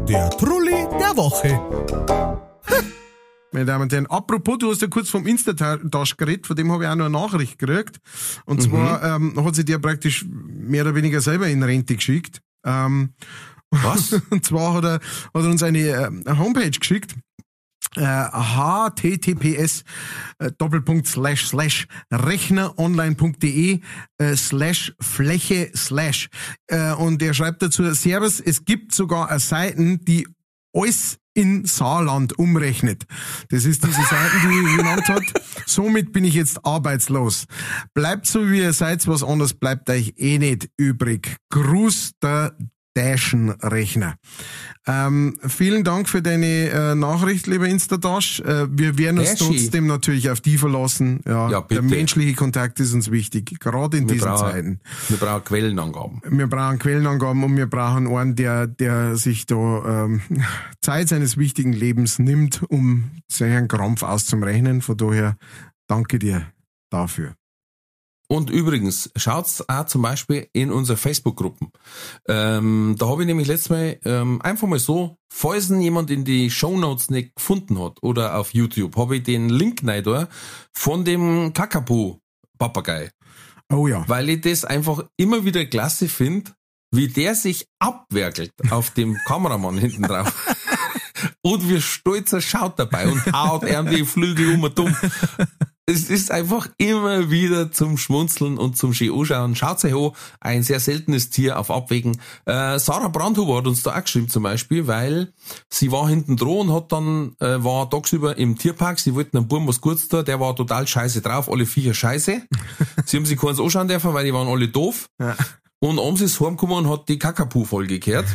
der Trulli der Woche.
Meine Damen und Herren, apropos, du hast ja kurz vom Instatasch geredet, von dem habe ich auch noch eine Nachricht gekriegt. Und zwar ähm, hat sich der praktisch mehr oder weniger selber in Rente geschickt. Ähm,
Was?
und zwar hat er, hat er uns eine, äh, eine Homepage geschickt. Äh, https äh, Doppelpunkt slash slash rechneronline.de äh, slash Fläche slash äh, und er schreibt dazu Servus, es gibt sogar Seiten, die alles in Saarland umrechnet. Das ist diese Seiten, die ich genannt hat. Somit bin ich jetzt arbeitslos. Bleibt so wie ihr seid, was anderes bleibt euch eh nicht übrig. Gruß der Taschenrechner. Ähm, vielen Dank für deine äh, Nachricht, lieber Instatasch. Äh, wir werden uns
Taschi.
trotzdem natürlich auf die verlassen. Ja,
Ja, bitte.
der menschliche Kontakt ist uns wichtig, gerade in
Wir
diesen
brauchen,
Zeiten.
wir brauchen Quellenangaben.
Wir brauchen Quellenangaben und wir brauchen einen, der, der sich da ähm, Zeit seines wichtigen Lebens nimmt, um seinen Krampf auszurechnen. Von daher danke dir dafür.
Und übrigens, schaut's auch zum Beispiel in unsere Facebook-Gruppen. Ähm, da habe ich nämlich letztes Mal ähm, einfach mal so, falls jemand in die Shownotes nicht gefunden hat oder auf YouTube, habe ich den Link rein da von dem Kakapo-Papagei.
Oh ja.
Weil ich das einfach immer wieder klasse finde, wie der sich abwerkelt auf dem Kameramann hinten drauf. Und wie stolz er schaut dabei und haut er die Flügel um und um. Es ist einfach immer wieder zum Schmunzeln und zum schön anschauen. Schaut euch an, ein sehr seltenes Tier auf Abwägen. Äh, Sarah Brandhuber hat uns da auch geschrieben zum Beispiel, weil sie war hinten dran und hat dann, äh, war tagsüber im Tierpark, sie wollten einem Buben was Gutes da, der war total scheiße drauf, alle Viecher scheiße. sie haben sich keins anschauen dürfen, weil die waren alle doof. Und abends ist heimgekommen und hat die Kakapu-Folge gehört.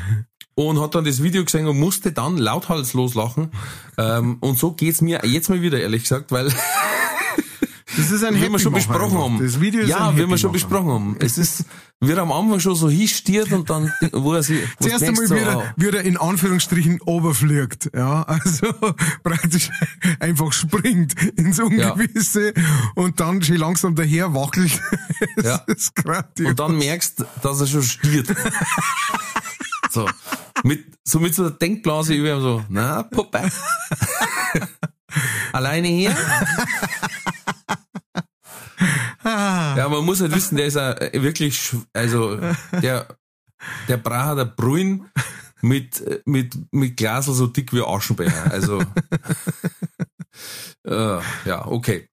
Und hat dann das Video gesehen und musste dann lauthals loslachen. Ähm, und so geht's mir jetzt mal wieder, ehrlich gesagt, weil
Das ist ein
wie wir schon besprochen haben.
Das Video ist
ja, wie wir schon besprochen haben. Es ist, wird am Anfang schon so hinstiert und dann, wo er sich, wo
Zuerst einmal
denkst,
wieder,
so,
wieder in Anführungsstrichen oberfliegt, ja, also praktisch einfach springt ins Ungewisse und dann schon langsam daher wackelt. Das
Ja.
ist grandios.
und dann merkst, dass er schon stiert. so. Mit, so mit so einer Denkblase über ihm so, na, Puppe. Alleine hier? ja, man muss halt wissen, der ist ja wirklich, also, der, der Bracher, der Bruin mit, mit, mit Glasel so dick wie Aschenbecher. Also, äh, ja, okay.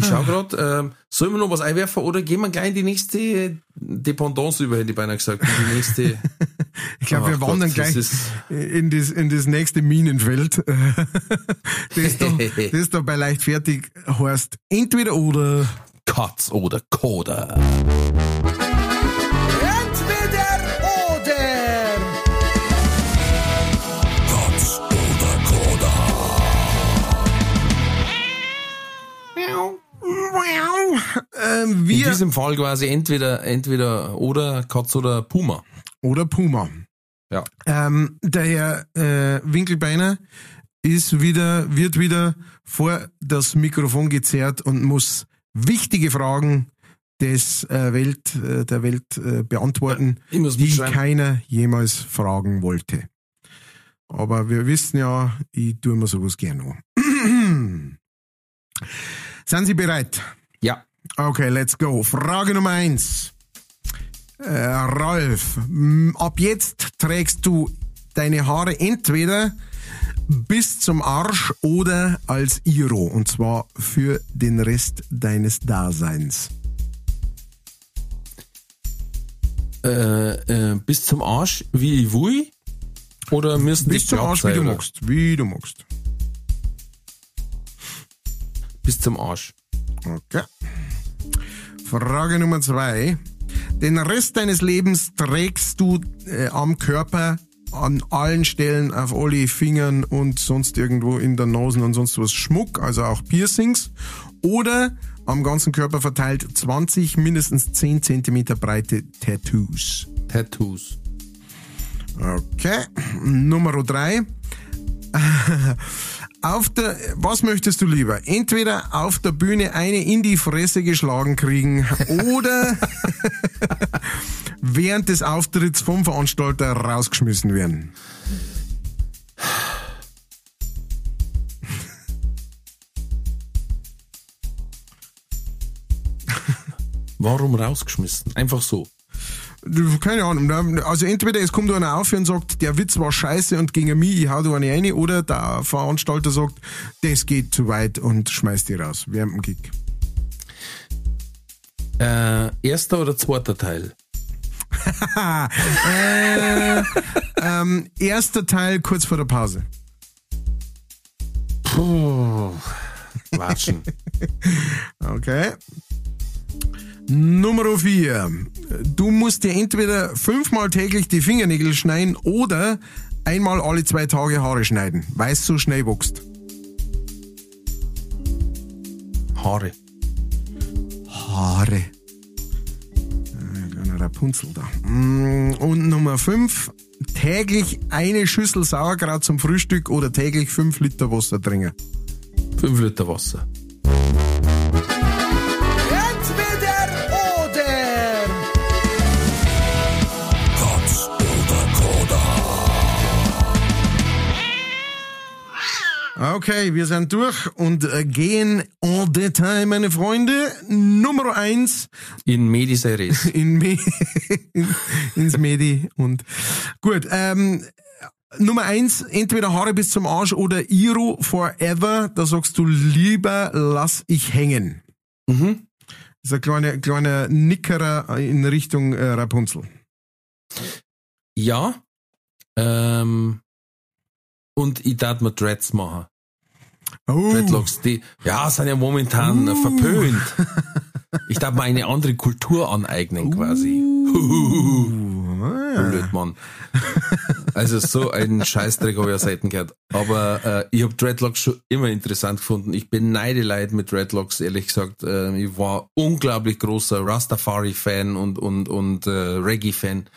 Ich schau grad, ähm, sollen wir noch was einwerfen oder gehen wir gleich in die nächste Dependance über, hätte ich beinahe gesagt. In die nächste.
ich glaube, wir
Ach
wandern
Gott,
gleich
ist-
in das, in das nächste Minenfeld. das, da, das da bei Leichtfertig heißt entweder oder.
Katz oder Koda. Diesem Fall quasi entweder, entweder oder Katz oder Puma.
oder Puma.
Ja.
Ähm, der Herr äh, Winkelbeiner ist wieder, wird wieder vor das Mikrofon gezerrt und muss wichtige Fragen des äh, Welt, äh, der Welt äh, beantworten, die keiner jemals fragen wollte. Aber wir wissen ja, ich tue mir sowas gerne an. Sind Sie bereit?
Ja.
Okay, let's go. Frage Nummer eins. Äh, Ralf, ab jetzt trägst du deine Haare entweder bis zum Arsch oder als Iro. Und zwar für den Rest deines Daseins.
Äh, äh, bis zum Arsch, wie ich will? Oder müssen
Bis zum Arsch, wie
sein,
du
oder?
magst. Wie du magst.
Bis zum Arsch.
Okay. Frage Nummer zwei. Den Rest deines Lebens trägst du äh, am Körper an allen Stellen, auf alle Fingern und sonst irgendwo in der Nase und sonst was Schmuck, also auch Piercings. Oder am ganzen Körper verteilt 20 mindestens 10 Zentimeter breite Tattoos.
Tattoos.
Okay. Nummer drei. Auf der, was möchtest du lieber? Entweder auf der Bühne eine in die Fresse geschlagen kriegen oder während des Auftritts vom Veranstalter rausgeschmissen werden.
Warum rausgeschmissen? Einfach so.
Keine Ahnung. Also entweder es kommt einer auf und sagt, der Witz war scheiße und gegen mich, ich hau da eine rein, oder der Veranstalter sagt, das geht zu weit und schmeißt die raus während dem Gig.
Äh, erster oder zweiter Teil?
äh, ähm, erster Teil kurz vor der Pause.
Puh. Watschen.
Okay. Nummer vier. Du musst dir entweder fünfmal täglich die Fingernägel schneiden oder einmal alle zwei Tage Haare schneiden, weil es so schnell wächst.
Haare.
Haare. Kleiner Rapunzel da. Mm, Und Nummer fünf. Täglich eine Schüssel Sauerkraut zum Frühstück oder täglich fünf Liter Wasser trinken.
Fünf Liter Wasser.
Okay, wir sind durch und äh, gehen en Detail, meine Freunde. Nummer eins
In Mediseries.
in Me in, ins Medi und gut. Ähm, Nummer eins, entweder Haare bis zum Arsch oder Iro Forever. Da sagst du lieber lass ich hängen.
Mhm.
Das ist ein kleiner, kleiner Nickerer in Richtung äh, Rapunzel.
Ja. Ähm, und ich darf mir Dreads machen.
Oh,
Dreadlocks, die, ja, sind ja momentan
Uh.
verpönt. Ich darf mir eine andere Kultur aneignen quasi. Blöd, Mann. Also so einen Scheißdreck habe ich ja selten gehört. Aber äh, ich habe Dreadlocks schon immer interessant gefunden. Ich beneide Leid mit Dreadlocks, ehrlich gesagt. Äh, ich war unglaublich großer Rastafari-Fan und, und, und äh, Reggae-Fan.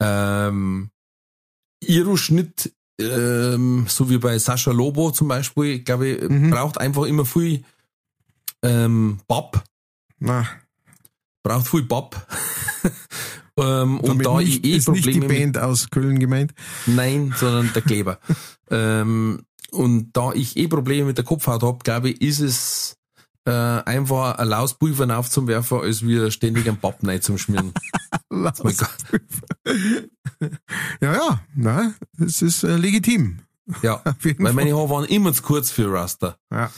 Ähm, Iro-Schnitt, ähm, so wie bei Sascha Lobo zum Beispiel, glaube ich,
Mhm.
braucht einfach immer viel ähm, Bab.
Na,
Braucht viel Bab. ähm, und da
nicht,
ich eh
ist nicht die
Probleme mit
Band aus Köln gemeint.
Nein, sondern der Kleber. ähm, und da ich eh Probleme mit der Kopfhaut hab, glaube ich, ist es äh, einfach ein Lauspulver aufzuwerfen, als wir ständig einen Papp rein zum Schmieren.
Ja, ja, na, das ist äh, legitim.
Ja, weil
Fall.
meine Haare waren immer zu kurz für Raster.
Ja.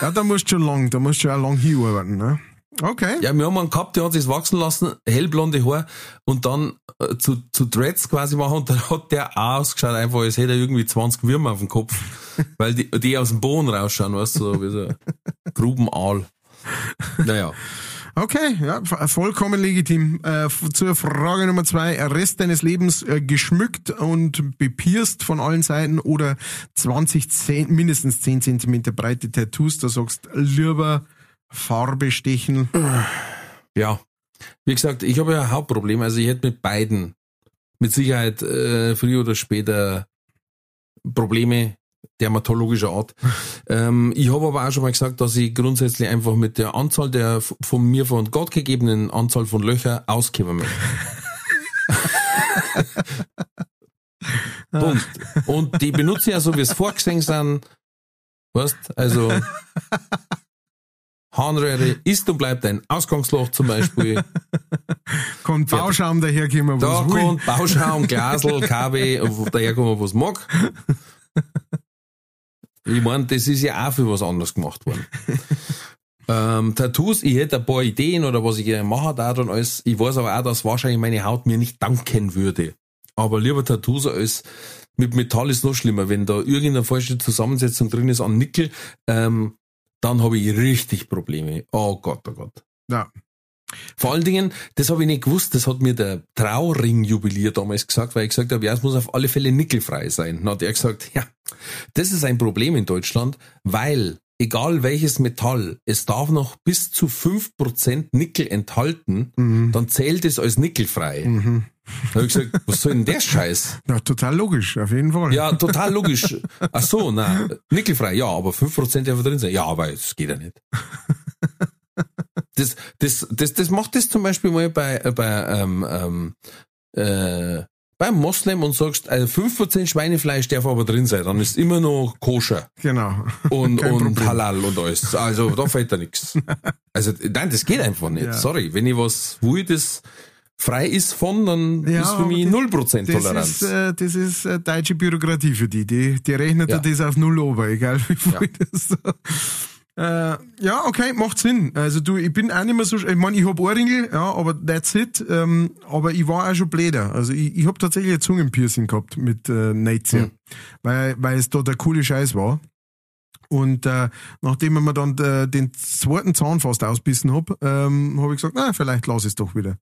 ja, da musst du schon lang, da musst du schon lang hinarbeiten, ne? Okay.
Ja, wir haben einen gehabt, der hat sich wachsen lassen, hellblonde Haare und dann äh, zu, zu Dreads quasi machen und dann hat der auch ausgeschaut, einfach als hätte er irgendwie 20 Würmer auf dem Kopf, weil die, die aus dem Boden rausschauen, weißt du, so wie so ein Grubenaal. Naja.
Okay, ja, vollkommen legitim. Äh, zur Frage Nummer zwei. Rest deines Lebens äh, geschmückt und bepierst von allen Seiten oder 20, 10, mindestens 10 Zentimeter breite Tattoos. Da sagst lieber Farbe stechen.
Ja. Wie gesagt, ich habe ja ein Hauptproblem. Also ich hätte mit beiden mit Sicherheit äh, früher oder später Probleme dermatologischer Art. ähm, ich habe aber auch schon mal gesagt, dass ich grundsätzlich einfach mit der Anzahl der von mir von Gott gegebenen Anzahl von Löcher auskommen möchte. Punkt. Und die benutze ich ja so, wie es vorgesehen sind. Weißt, also Harnröhre ist und bleibt ein Ausgangsloch zum Beispiel.
Kommt Bauschaum daherkommen,
Da
was will.
kommt Bauschaum, Glasl, KW, daherkommen, was mag. Ich meine, das ist ja auch für was anderes gemacht worden. ähm, Tattoos, ich hätte ein paar Ideen oder was ich gerne machen darf und alles. Ich weiß aber auch, dass wahrscheinlich meine Haut mir nicht danken würde. Aber lieber Tattoos als mit Metall ist noch schlimmer. Wenn da irgendeine falsche Zusammensetzung drin ist an Nickel, ähm, dann habe ich richtig Probleme. Oh Gott, oh Gott.
Ja.
Vor allen Dingen, das habe ich nicht gewusst, das hat mir der Trauring-Jubilier damals gesagt, weil ich gesagt habe, ja, es muss auf alle Fälle nickelfrei sein. Dann hat er gesagt, ja, das ist ein Problem in Deutschland, weil egal welches Metall, es darf noch bis zu 5% Nickel enthalten, dann zählt es als nickelfrei.
Mhm.
Da habe ich gesagt, was soll denn der Scheiß?
Ja, total logisch, auf jeden Fall.
Ja, total logisch. Ach so, na, nickelfrei, ja, aber 5% darf drin sein. Ja, aber das geht ja nicht. Das, das, das, das macht das zum Beispiel mal bei, äh, bei, ähm, ähm, äh, beim Moslem und sagst, also 5% Schweinefleisch darf aber drin sein, dann ist immer noch koscher
Genau.
und,
Kein
und
Problem.
halal und alles. Also da fällt da nichts. Also nein, das geht einfach nicht.
Ja.
Sorry, wenn ich was will, das frei ist von, dann
Ja,
ist für mich 0%
Das
Toleranz.
ist, äh, das ist äh, deutsche Bürokratie für die. Die, die rechnet
Ja.
das auf Null ober, egal wie viel
Ja.
das so. Äh, ja, okay, macht Sinn. Also du, ich bin auch nicht mehr so, ich meine, ich hab Ohrringel, ja, aber that's it. Ähm, aber ich war auch schon bläder. Also ich, ich hab tatsächlich ein Zungenpiercing gehabt mit äh, Nazi,
Hm.
weil, weil es da der coole Scheiß war. Und äh, nachdem ich mir dann äh, den zweiten Zahn fast ausbissen hab, ähm, habe ich gesagt, na, vielleicht lass es doch wieder.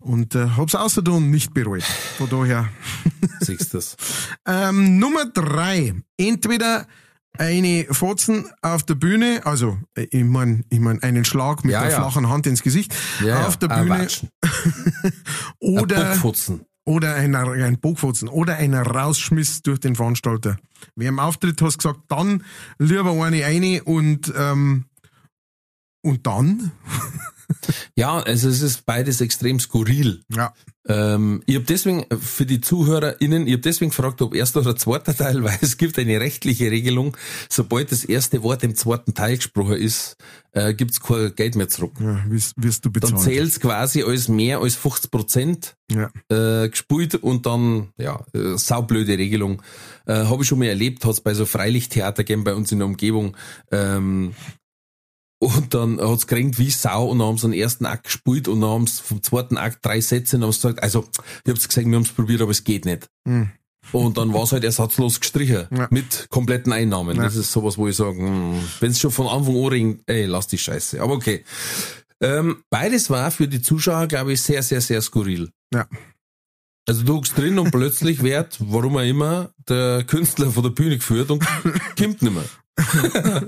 Und äh, hab's außerdem nicht bereut. Von daher.
Siehst du das?
Ähm, Nummer drei. Entweder eine Fotzen auf der Bühne, also äh, ich mein, ich mein einen Schlag mit
Ja,
der
ja.
flachen Hand ins Gesicht
Ja,
auf der
Ah,
Bühne oder
Bockfutzen.
Oder ein, ein Bogfotzen oder ein Rausschmiss durch den Veranstalter. Wer im Auftritt hast gesagt, dann lieber eine eine und ähm, und dann?
Ja, also es ist beides extrem skurril.
Ja.
Ähm, ich habe deswegen für die ZuhörerInnen, ich habe deswegen gefragt, ob erster oder zweiter Teil, weil es gibt eine rechtliche Regelung, sobald das erste Wort im zweiten Teil gesprochen ist, äh, gibt's kein Geld mehr zurück.
ja wirst, wirst du
Dann
bezahlt.
zählt's quasi als mehr als 50 Prozent
ja.
äh, gespielt und dann, ja, äh, saublöde Regelung. Äh, Habe ich schon mal erlebt, hat's bei so Freilichttheater gegeben bei uns in der Umgebung. Ähm, und dann hat's geringt wie Sau und dann haben sie den ersten Akt gespielt und dann haben sie vom zweiten Akt drei Sätze und haben sie gesagt, also, ich hab's gesagt, wir haben's probiert, aber es geht nicht.
Hm.
Und dann war es halt ersatzlos gestrichen.
Ja.
Mit kompletten Einnahmen. Das ist sowas, wo ich sage, hm, wenn es schon von Anfang an ringt, ey, lass die Scheiße. Aber okay. Ähm, beides war für die Zuschauer, glaube ich, sehr, sehr, sehr skurril.
Ja.
Also du guckst drin und plötzlich wird, warum er immer, der Künstler von der Bühne geführt und kommt nicht mehr.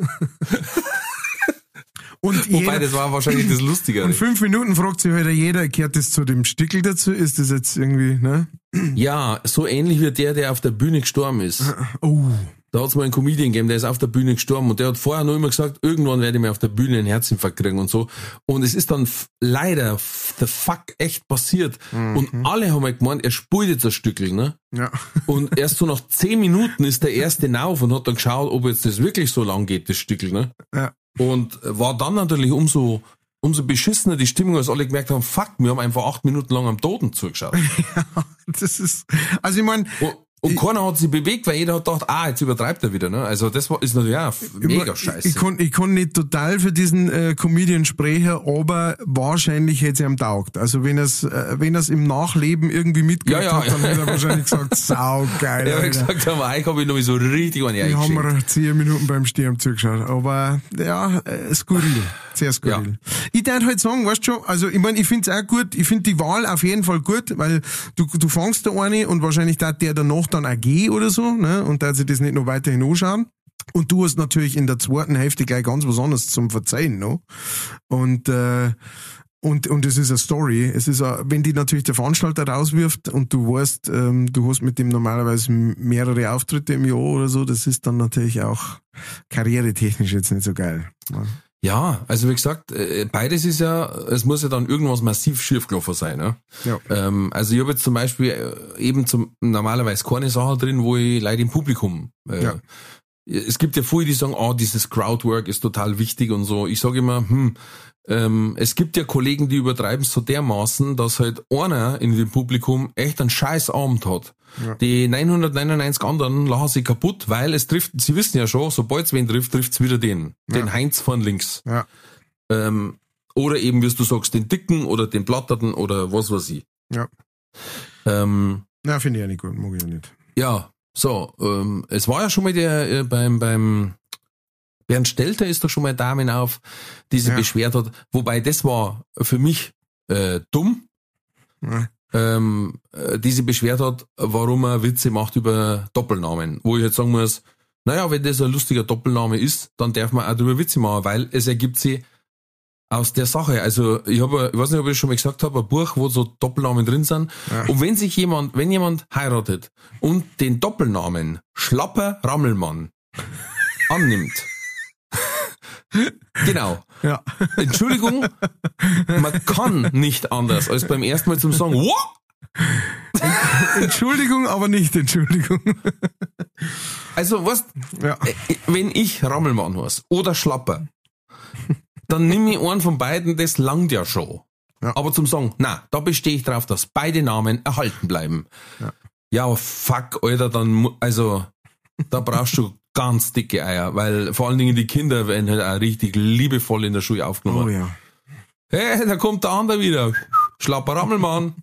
Und,
Wobei,
jeder,
das war wahrscheinlich das Lustigere.
und fünf Minuten fragt sich halt jeder, gehört das zu dem Stickel dazu? Ist das jetzt irgendwie, ne?
Ja, so ähnlich wie der, der auf der Bühne gestorben ist.
Oh.
Da hat's mal einen Comedian gegeben, der ist auf der Bühne gestorben und der hat vorher noch immer gesagt, irgendwann werde ich mir auf der Bühne einen Herzinfarkt kriegen und so. Und es ist dann leider the fuck echt passiert. Und alle haben halt gemeint, er spielt jetzt ein Stückel, ne?
Ja.
Und erst so nach zehn Minuten ist der erste nauf und hat dann geschaut, ob jetzt das wirklich so lang geht, das Stückel, ne?
Ja.
Und war dann natürlich umso, umso beschissener die Stimmung, als alle gemerkt haben, fuck, wir haben einfach acht Minuten lang am Toten zugeschaut.
Das ist, also ich meine,
Und, keiner hat sich bewegt, weil jeder hat gedacht, ah, jetzt übertreibt er wieder, ne? Also das war, ist natürlich auch mega scheiße.
Ich, ich, kann, ich kann nicht total für diesen äh, Comedian sprechen, aber wahrscheinlich hätte es ihm taugt. Also wenn es äh, wenn es im Nachleben irgendwie mitgekriegt
Ja, ja,
hat, dann
ja.
hätte er wahrscheinlich gesagt, sau geil.
ja,
Alter.
gesagt, am Eik habe ich noch so richtig an
Wir haben
eingeschickt.
wir zehn Minuten beim Stirn zugeschaut. Aber ja, äh, skurril. Sehr skurril. Ich darf halt sagen, weißt du schon, also ich meine, ich find's auch gut, ich find die Wahl auf jeden Fall gut, weil du, du fangst da eine und wahrscheinlich darf der danach dann gehen oder so, ne? Und darf sich das nicht noch weiterhin anschauen. Und du hast natürlich in der zweiten Hälfte gleich ganz was anderes zum Verzeihen noch. Und äh, und, und es ist eine Story. Es ist, a, wenn die natürlich der Veranstalter rauswirft und du weißt, ähm, du hast mit dem normalerweise mehrere Auftritte im Jahr oder so, das ist dann natürlich auch karrieretechnisch jetzt nicht so geil. Ja.
Ja, also wie gesagt, äh, beides ist ja, es muss ja dann irgendwas massiv schiefgelaufen sein. Ne?
Ja.
Ähm, also ich habe jetzt zum Beispiel äh, eben zum, normalerweise keine Sache drin, wo ich Leute im Publikum. Äh,
Ja.
Es gibt ja viele, die sagen, oh, dieses Crowdwork ist total wichtig und so. Ich sage immer, hm, ähm, es gibt ja Kollegen, die übertreiben so dermaßen, dass halt einer in dem Publikum echt einen scheiß Abend hat.
Ja.
Die 999 anderen lachen sich kaputt, weil es trifft, sie wissen ja schon, sobald es wen trifft, trifft's wieder den. Den Heinz von links.
Ja.
Ähm, oder eben, wie du sagst, den Dicken oder den Platterten oder was weiß ich.
Ja.
Ähm,
Na, finde ich auch nicht gut, mag ich ja nicht.
ja, so, ähm, es war ja schon mal der äh, beim, beim Bernd Stelter ist doch schon mal Damen auf, die sich
Ja.
beschwert hat. Wobei das war für mich äh, dumm,
Ja.
ähm, äh, die sich beschwert hat, warum er Witze macht über Doppelnamen. Wo ich jetzt sagen muss, naja, wenn das ein lustiger Doppelname ist, dann darf man auch darüber Witze machen, weil es ergibt sich aus der Sache. Also ich habe, ich weiß nicht, ob ich schon mal gesagt habe, ein Buch, wo so Doppelnamen drin sind.
Ja.
Und wenn sich jemand, wenn jemand heiratet und den Doppelnamen Schlapper Rammelmann annimmt, genau.
Ja.
Entschuldigung, man kann nicht anders als beim ersten Mal zum Sagen, what?
Entschuldigung, aber nicht Entschuldigung.
Also was,
Ja.
äh, wenn ich Rammelmann heiße oder Schlapper, dann nimm ich einen von beiden, das langt ja schon.
Ja.
Aber zum Sagen, na, da bestehe ich drauf, dass beide Namen erhalten bleiben.
Ja.
Ja, aber fuck, Alter, dann, also, da brauchst du ganz dicke Eier, weil vor allen Dingen die Kinder werden halt auch richtig liebevoll in der Schule aufgenommen.
Oh ja.
Hey, da kommt der andere wieder. Schlapper Rammelmann.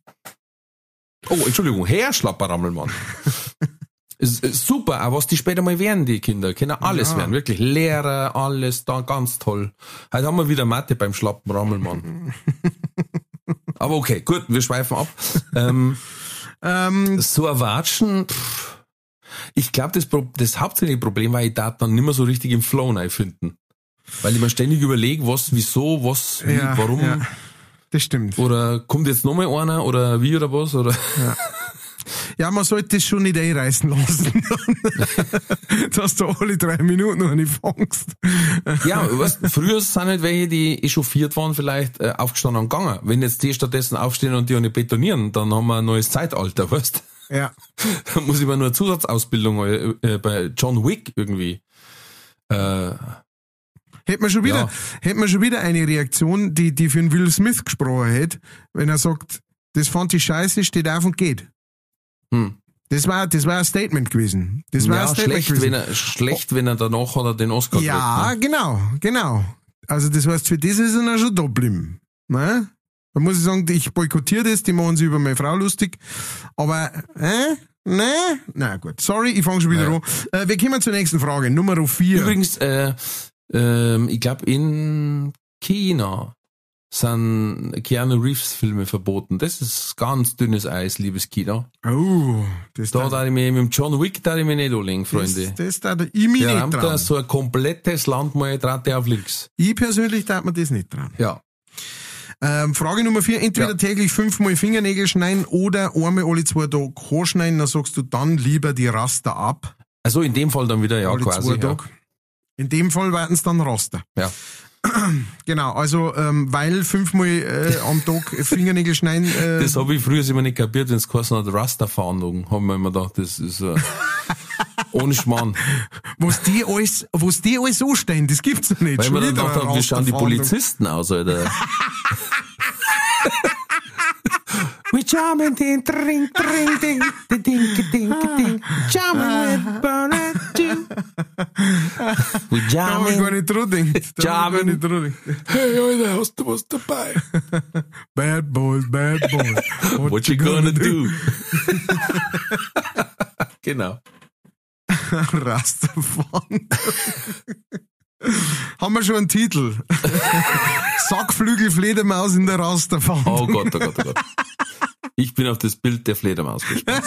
Oh, Entschuldigung, Herr Schlapper Rammelmann. ist, ist super, auch was die später mal werden, die Kinder. Können alles
Ja.
werden. Wirklich Lehrer, alles da, ganz toll. Heute haben wir wieder Mathe beim Schlappen Rammelmann. Aber okay, gut, wir schweifen ab. Ähm,
Ähm,
so ein Watschen, pff, ich glaube, das, das hauptsächliche Problem war, ich darf dann nicht mehr so richtig im Flow finden. Weil ich mir ständig überlege, was, wieso, was, wie,
ja,
warum.
Ja, das stimmt.
Oder kommt jetzt nochmal einer oder wie oder was? Oder?
Ja, man sollte das schon nicht einreißen lassen. Dass du alle drei Minuten noch nicht fangst.
Ja, was, früher sind halt welche, die echauffiert waren, vielleicht äh, aufgestanden und gegangen. Wenn jetzt die stattdessen aufstehen und die auch nicht betonieren, dann haben wir ein neues Zeitalter, weißt
Ja.
Da muss ich mal nur eine Zusatzausbildung äh, bei John Wick irgendwie. Äh,
Hätte man schon wieder,
Ja.
hätte man schon wieder eine Reaktion, die, die für einen Will Smith gesprochen hätte, wenn er sagt, das fand ich scheiße, steht auf und geht.
Hm.
Das war, das war ein Statement gewesen. Das war ein
Ja,
Statement
schlecht, wenn
gewesen.
er, schlecht, wenn er danach hat er den Oscar
ja,
gekriegt, ne?
genau, genau. Also das heißt, für das ist er dann schon da geblieben. Ne? Da muss ich sagen, ich boykottiere das, die machen sich über meine Frau lustig. Aber, äh, Nee? Na gut. Sorry, ich fange schon wieder an. Äh, wir kommen zur nächsten Frage. Nummer 4.
Übrigens, äh, ähm, ich glaube in China sind Keanu Reeves Filme verboten. Das ist ganz dünnes Eis, liebes China.
Oh, das
Da
da,
darf ich mich mit dem John Wick da ich mich nicht anlegen, Freunde.
das, das da ich mich
Der
nicht
rammt da
dran.
so ein komplettes Land mal der auf links.
Ich persönlich darf mir das nicht dran.
Ja.
Ähm, Frage Nummer 4. Entweder
Ja.
täglich fünfmal Fingernägel schneiden oder einmal alle zwei Tage Haar schneiden. Dann sagst du dann lieber die Raster ab.
Also in dem Fall dann wieder, ja,
alle
quasi.
zwei
Ja.
Tage. In dem Fall werden es dann Raster.
ja.
Genau, also ähm, weil fünfmal äh, am Tag Fingernägel schneiden. Äh,
Das habe ich früher immer nicht kapiert, wenn es geheißen hat, Rasta-Fahndung. Haben wir immer gedacht, das ist äh, ohne Schmarrn.
was die alles, was die alles anstehen, das gibt's doch nicht.
Weil
Schon
wir dann
wieder
gedacht haben, wie schauen die
Rasterfahndung.
Polizisten aus, Alter. We jamming ding, ding, ding, ding, ding, ding, ding, ding, jamming with Bernard. We jamming.
Estamos con el trutting. Estamos con el trutting.
Hey, oye, what's, the, what's the?
Bad boys, bad boys.
What, what you gonna, gonna do? do? genau.
Rasterfond. Haben wir schon einen Titel? Sackflügel Fledermaus in der Rasterfahrt.
Oh Gott, oh Gott, oh Gott. Ich bin auf das Bild der Fledermaus gespannt.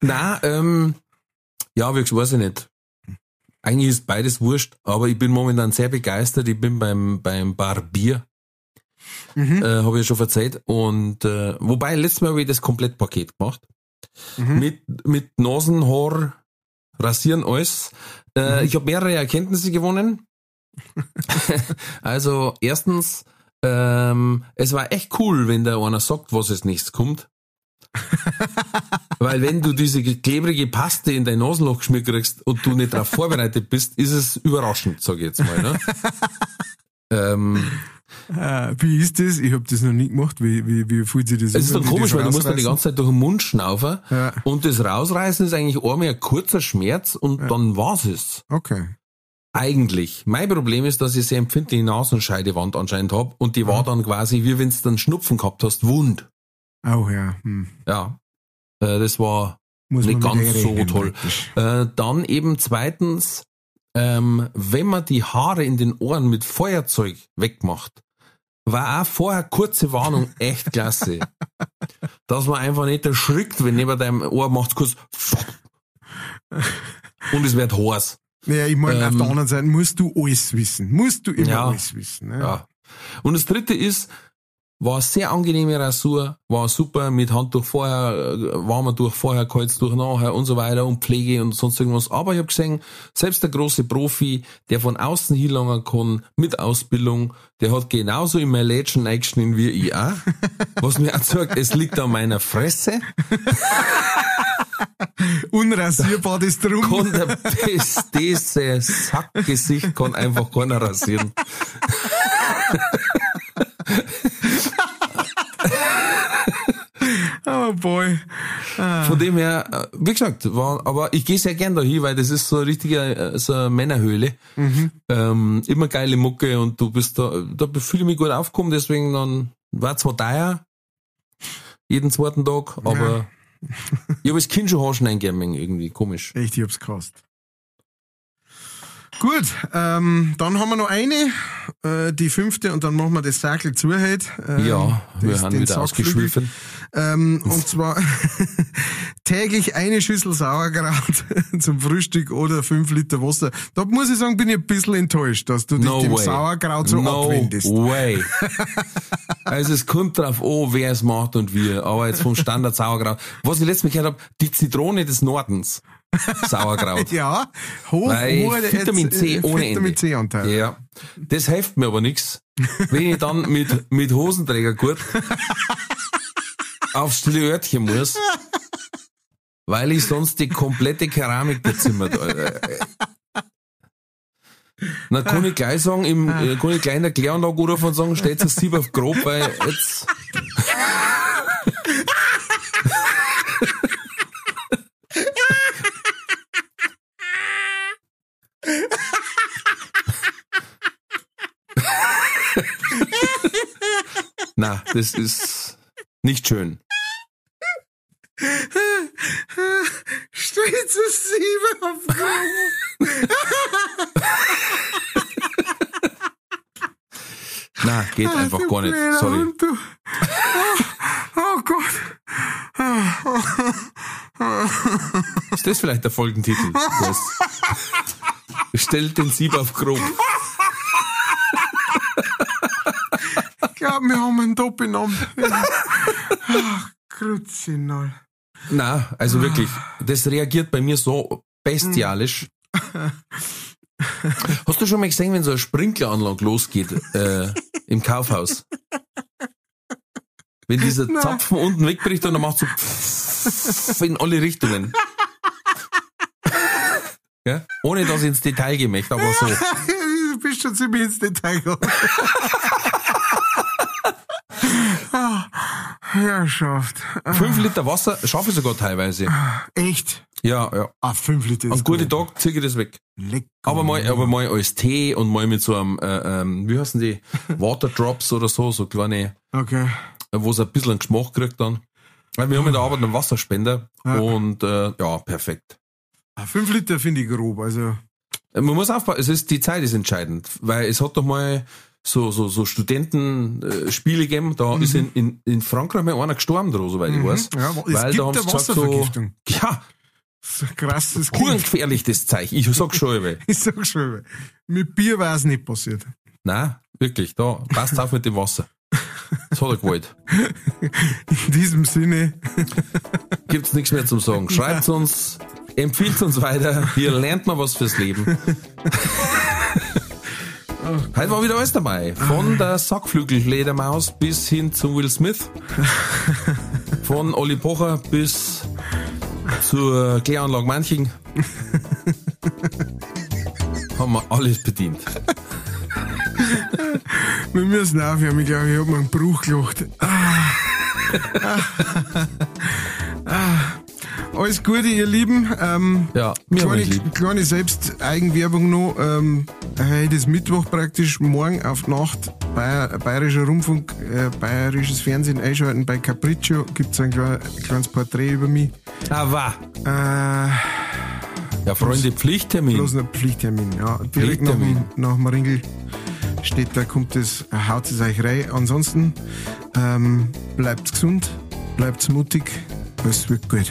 Na, ähm, ja, gesagt, weiß ich nicht. Eigentlich ist beides wurscht, aber ich bin momentan sehr begeistert. Ich bin beim, beim Barbier.
Mhm.
Äh, habe ich ja schon verzeiht. Und äh, wobei, letztes Mal habe ich das Komplettpaket gemacht.
Mhm.
Mit, mit Nasenhaar, Rasieren, alles.
Mhm.
Äh, Ich habe mehrere Erkenntnisse gewonnen. also, erstens, ähm, es war echt cool, wenn da einer sagt, was als nächstes kommt. Weil wenn du diese klebrige Paste in dein Nasenloch geschmiert kriegst und du nicht darauf vorbereitet bist, ist es überraschend, sage ich jetzt mal. Ne? ähm,
Äh, wie ist das? Ich hab das noch nie gemacht. Wie, wie, wie fühlt sich das
es ist
an,
dann komisch, weil du musst dann die ganze Zeit durch den Mund schnaufen
Ja.
und das Rausreißen ist eigentlich einmal ein kurzer Schmerz und dann war's es.
Okay.
Eigentlich. Mein Problem ist, dass ich sehr empfindliche Nasenscheidewand anscheinend hab und die war dann quasi, wie wenn du dann Schnupfen gehabt hast, wund.
Oh ja. Hm.
Ja. Äh, das war
Muss
nicht ganz so toll. Äh, dann eben zweitens, ähm, wenn man die Haare in den Ohren mit Feuerzeug wegmacht, war auch vorher kurze Warnung echt klasse. Dass man einfach nicht erschrickt, wenn neben deinem Ohr macht kurz und es wird heiß.
Ja, ich meine, auf
Ähm,
der anderen Seite musst du alles wissen. Musst du immer
Ja.
alles wissen. Ne?
Ja. Und das dritte ist, war eine sehr angenehme Rasur, war super mit Handtuch vorher, äh, warmer durch vorher, kaltes durch nachher und so weiter und Pflege und sonst irgendwas. Aber ich habe gesehen, selbst der große Profi, der von außen hinlangen kann, mit Ausbildung, der hat genauso in mein Lädchen eingeschnitten wie ich auch. Was mir auch sagt, es liegt an meiner Fresse.
Unrasierbar das drum.
Kann der beste Sackgesicht kann einfach keiner rasieren.
Oh boy.
Von dem her, äh, wie gesagt, war, aber ich gehe sehr gern da hin, weil das ist so eine richtige äh, so eine Männerhöhle. Ähm, immer geile Mucke und du bist da, da fühle ich mich gut aufgekommen, deswegen dann war zwar teuer, jeden zweiten Tag, aber ich habe als Kind schon Haarschen eingegeben, irgendwie komisch.
Echt, ich hab's gehasst. Gut, ähm, dann haben wir noch eine, äh, die fünfte, und dann machen wir das Sackel zu heute. Ähm,
Ja, wir
das-
haben
den
wieder ausgeschwiffen.
Ähm, und zwar täglich eine Schüssel Sauerkraut zum Frühstück oder fünf Liter Wasser. Da muss ich sagen, bin ich ein bisschen enttäuscht, dass du dich
No
dem
way.
Sauerkraut so
no
abwendest.
way. also es kommt drauf an, wer es macht und wie. Aber jetzt vom Standard Sauerkraut. Was ich letztes Mal gehört habe, die Zitrone des Nordens. Sauerkraut.
Ja, hoch,
Weil
hohe-
Vitamin C
äh,
ohne
Vitamin
Ende.
C Anteil.
Ja. Das hilft mir aber nix, wenn ich dann mit, mit Hosenträgergurt aufs stille Örtchen muss, weil ich sonst die komplette Keramik bezimmert. Alter. Dann kann ich gleich sagen, im, äh, kann ich gleich in der Kläranlage rufen und sagen, stellt das Sieb auf grob, weil jetzt, Na, das ist nicht schön. Steht zu Sieben auf Na, geht ah,
einfach
gar nicht. Sorry.
Hund, oh, oh, Gott.
Ist das vielleicht der Folgentitel? Stellt den Sieb auf grob.
Ich glaube, wir haben einen Doppelnamen. Ach, Krutzinal.
Na, also wirklich, das reagiert bei mir so bestialisch. Hast du schon mal gesehen, wenn so eine Sprinkleranlage losgeht äh, im Kaufhaus? Wenn dieser Zapfen unten wegbricht und dann macht so in alle Richtungen. Ja? Ohne dass ich ins Detail gehen möchte, aber so.
Du bist schon ziemlich ins Detail gegangen. Ah, Herrschaft.
Fünf Liter Wasser schaffe ich sogar teilweise.
Echt?
Ja, ja.
Ah, fünf Liter ist
An guten
gut.
Tag ziehe ich das weg.
Lecker.
Aber mal, aber mal als Tee und mal mit so einem, äh, ähm, wie heißen die, Waterdrops oder so, so kleine,
Okay.
äh, wo es ein bisschen einen Geschmack kriegt dann. Weil wir haben in der Arbeit einen Wasserspender
Ja.
und äh, ja, perfekt.
Ah, fünf Liter finde ich grob, also.
Äh, Man muss aufpassen, es ist, die Zeit ist entscheidend, weil es hat doch mal so, so, so Studentenspiele äh, gegeben, da ist in, in, in Frankreich mal einer gestorben dran, soweit ich weiß.
Mhm. Ja, es
weil
gibt
da haben sie gesagt, so,
Wasservergiftung.
ja,
So krass, das klingt.
urgefährlich das Zeichen. Ich sag schon.
Ich sag schon, mit Bier war es nicht passiert.
Nein, wirklich, da passt auf mit dem Wasser. Das hat er gewollt.
In diesem Sinne,
Gibt's nichts mehr zum Sagen. Schreibt uns, empfiehlt uns weiter. Hier lernt man was fürs Leben. Heute war wieder alles dabei. Von der Sackflügel-Ledermaus bis hin zu Will Smith. Von Olli Pocher bis zur Kläranlage Manching. Haben wir alles bedient.
wir müssen aufhören. Ich glaube, ich habe mir einen Bruch gelacht. Ah. Ah. Alles Gute, ihr Lieben. Ähm,
Ja, mir
kleine,
lieb.
kleine Selbsteigenwerbung noch. Ähm, heute ist Mittwoch praktisch, morgen auf Nacht Bayer, Bayerischer Rundfunk, äh, Bayerisches Fernsehen einschalten. Bei Capriccio gibt es ein klein, kleines Porträt über mich.
Aber,
Äh,
ja, Freunde, Pflichttermin.
bloß ein Pflichttermin. Ja, direkt nach dem,
Pflichttermin.
nach dem Ringel steht da, kommt es, haut es euch rein. Ansonsten ähm, bleibt gesund, bleibt mutig, es wird gut.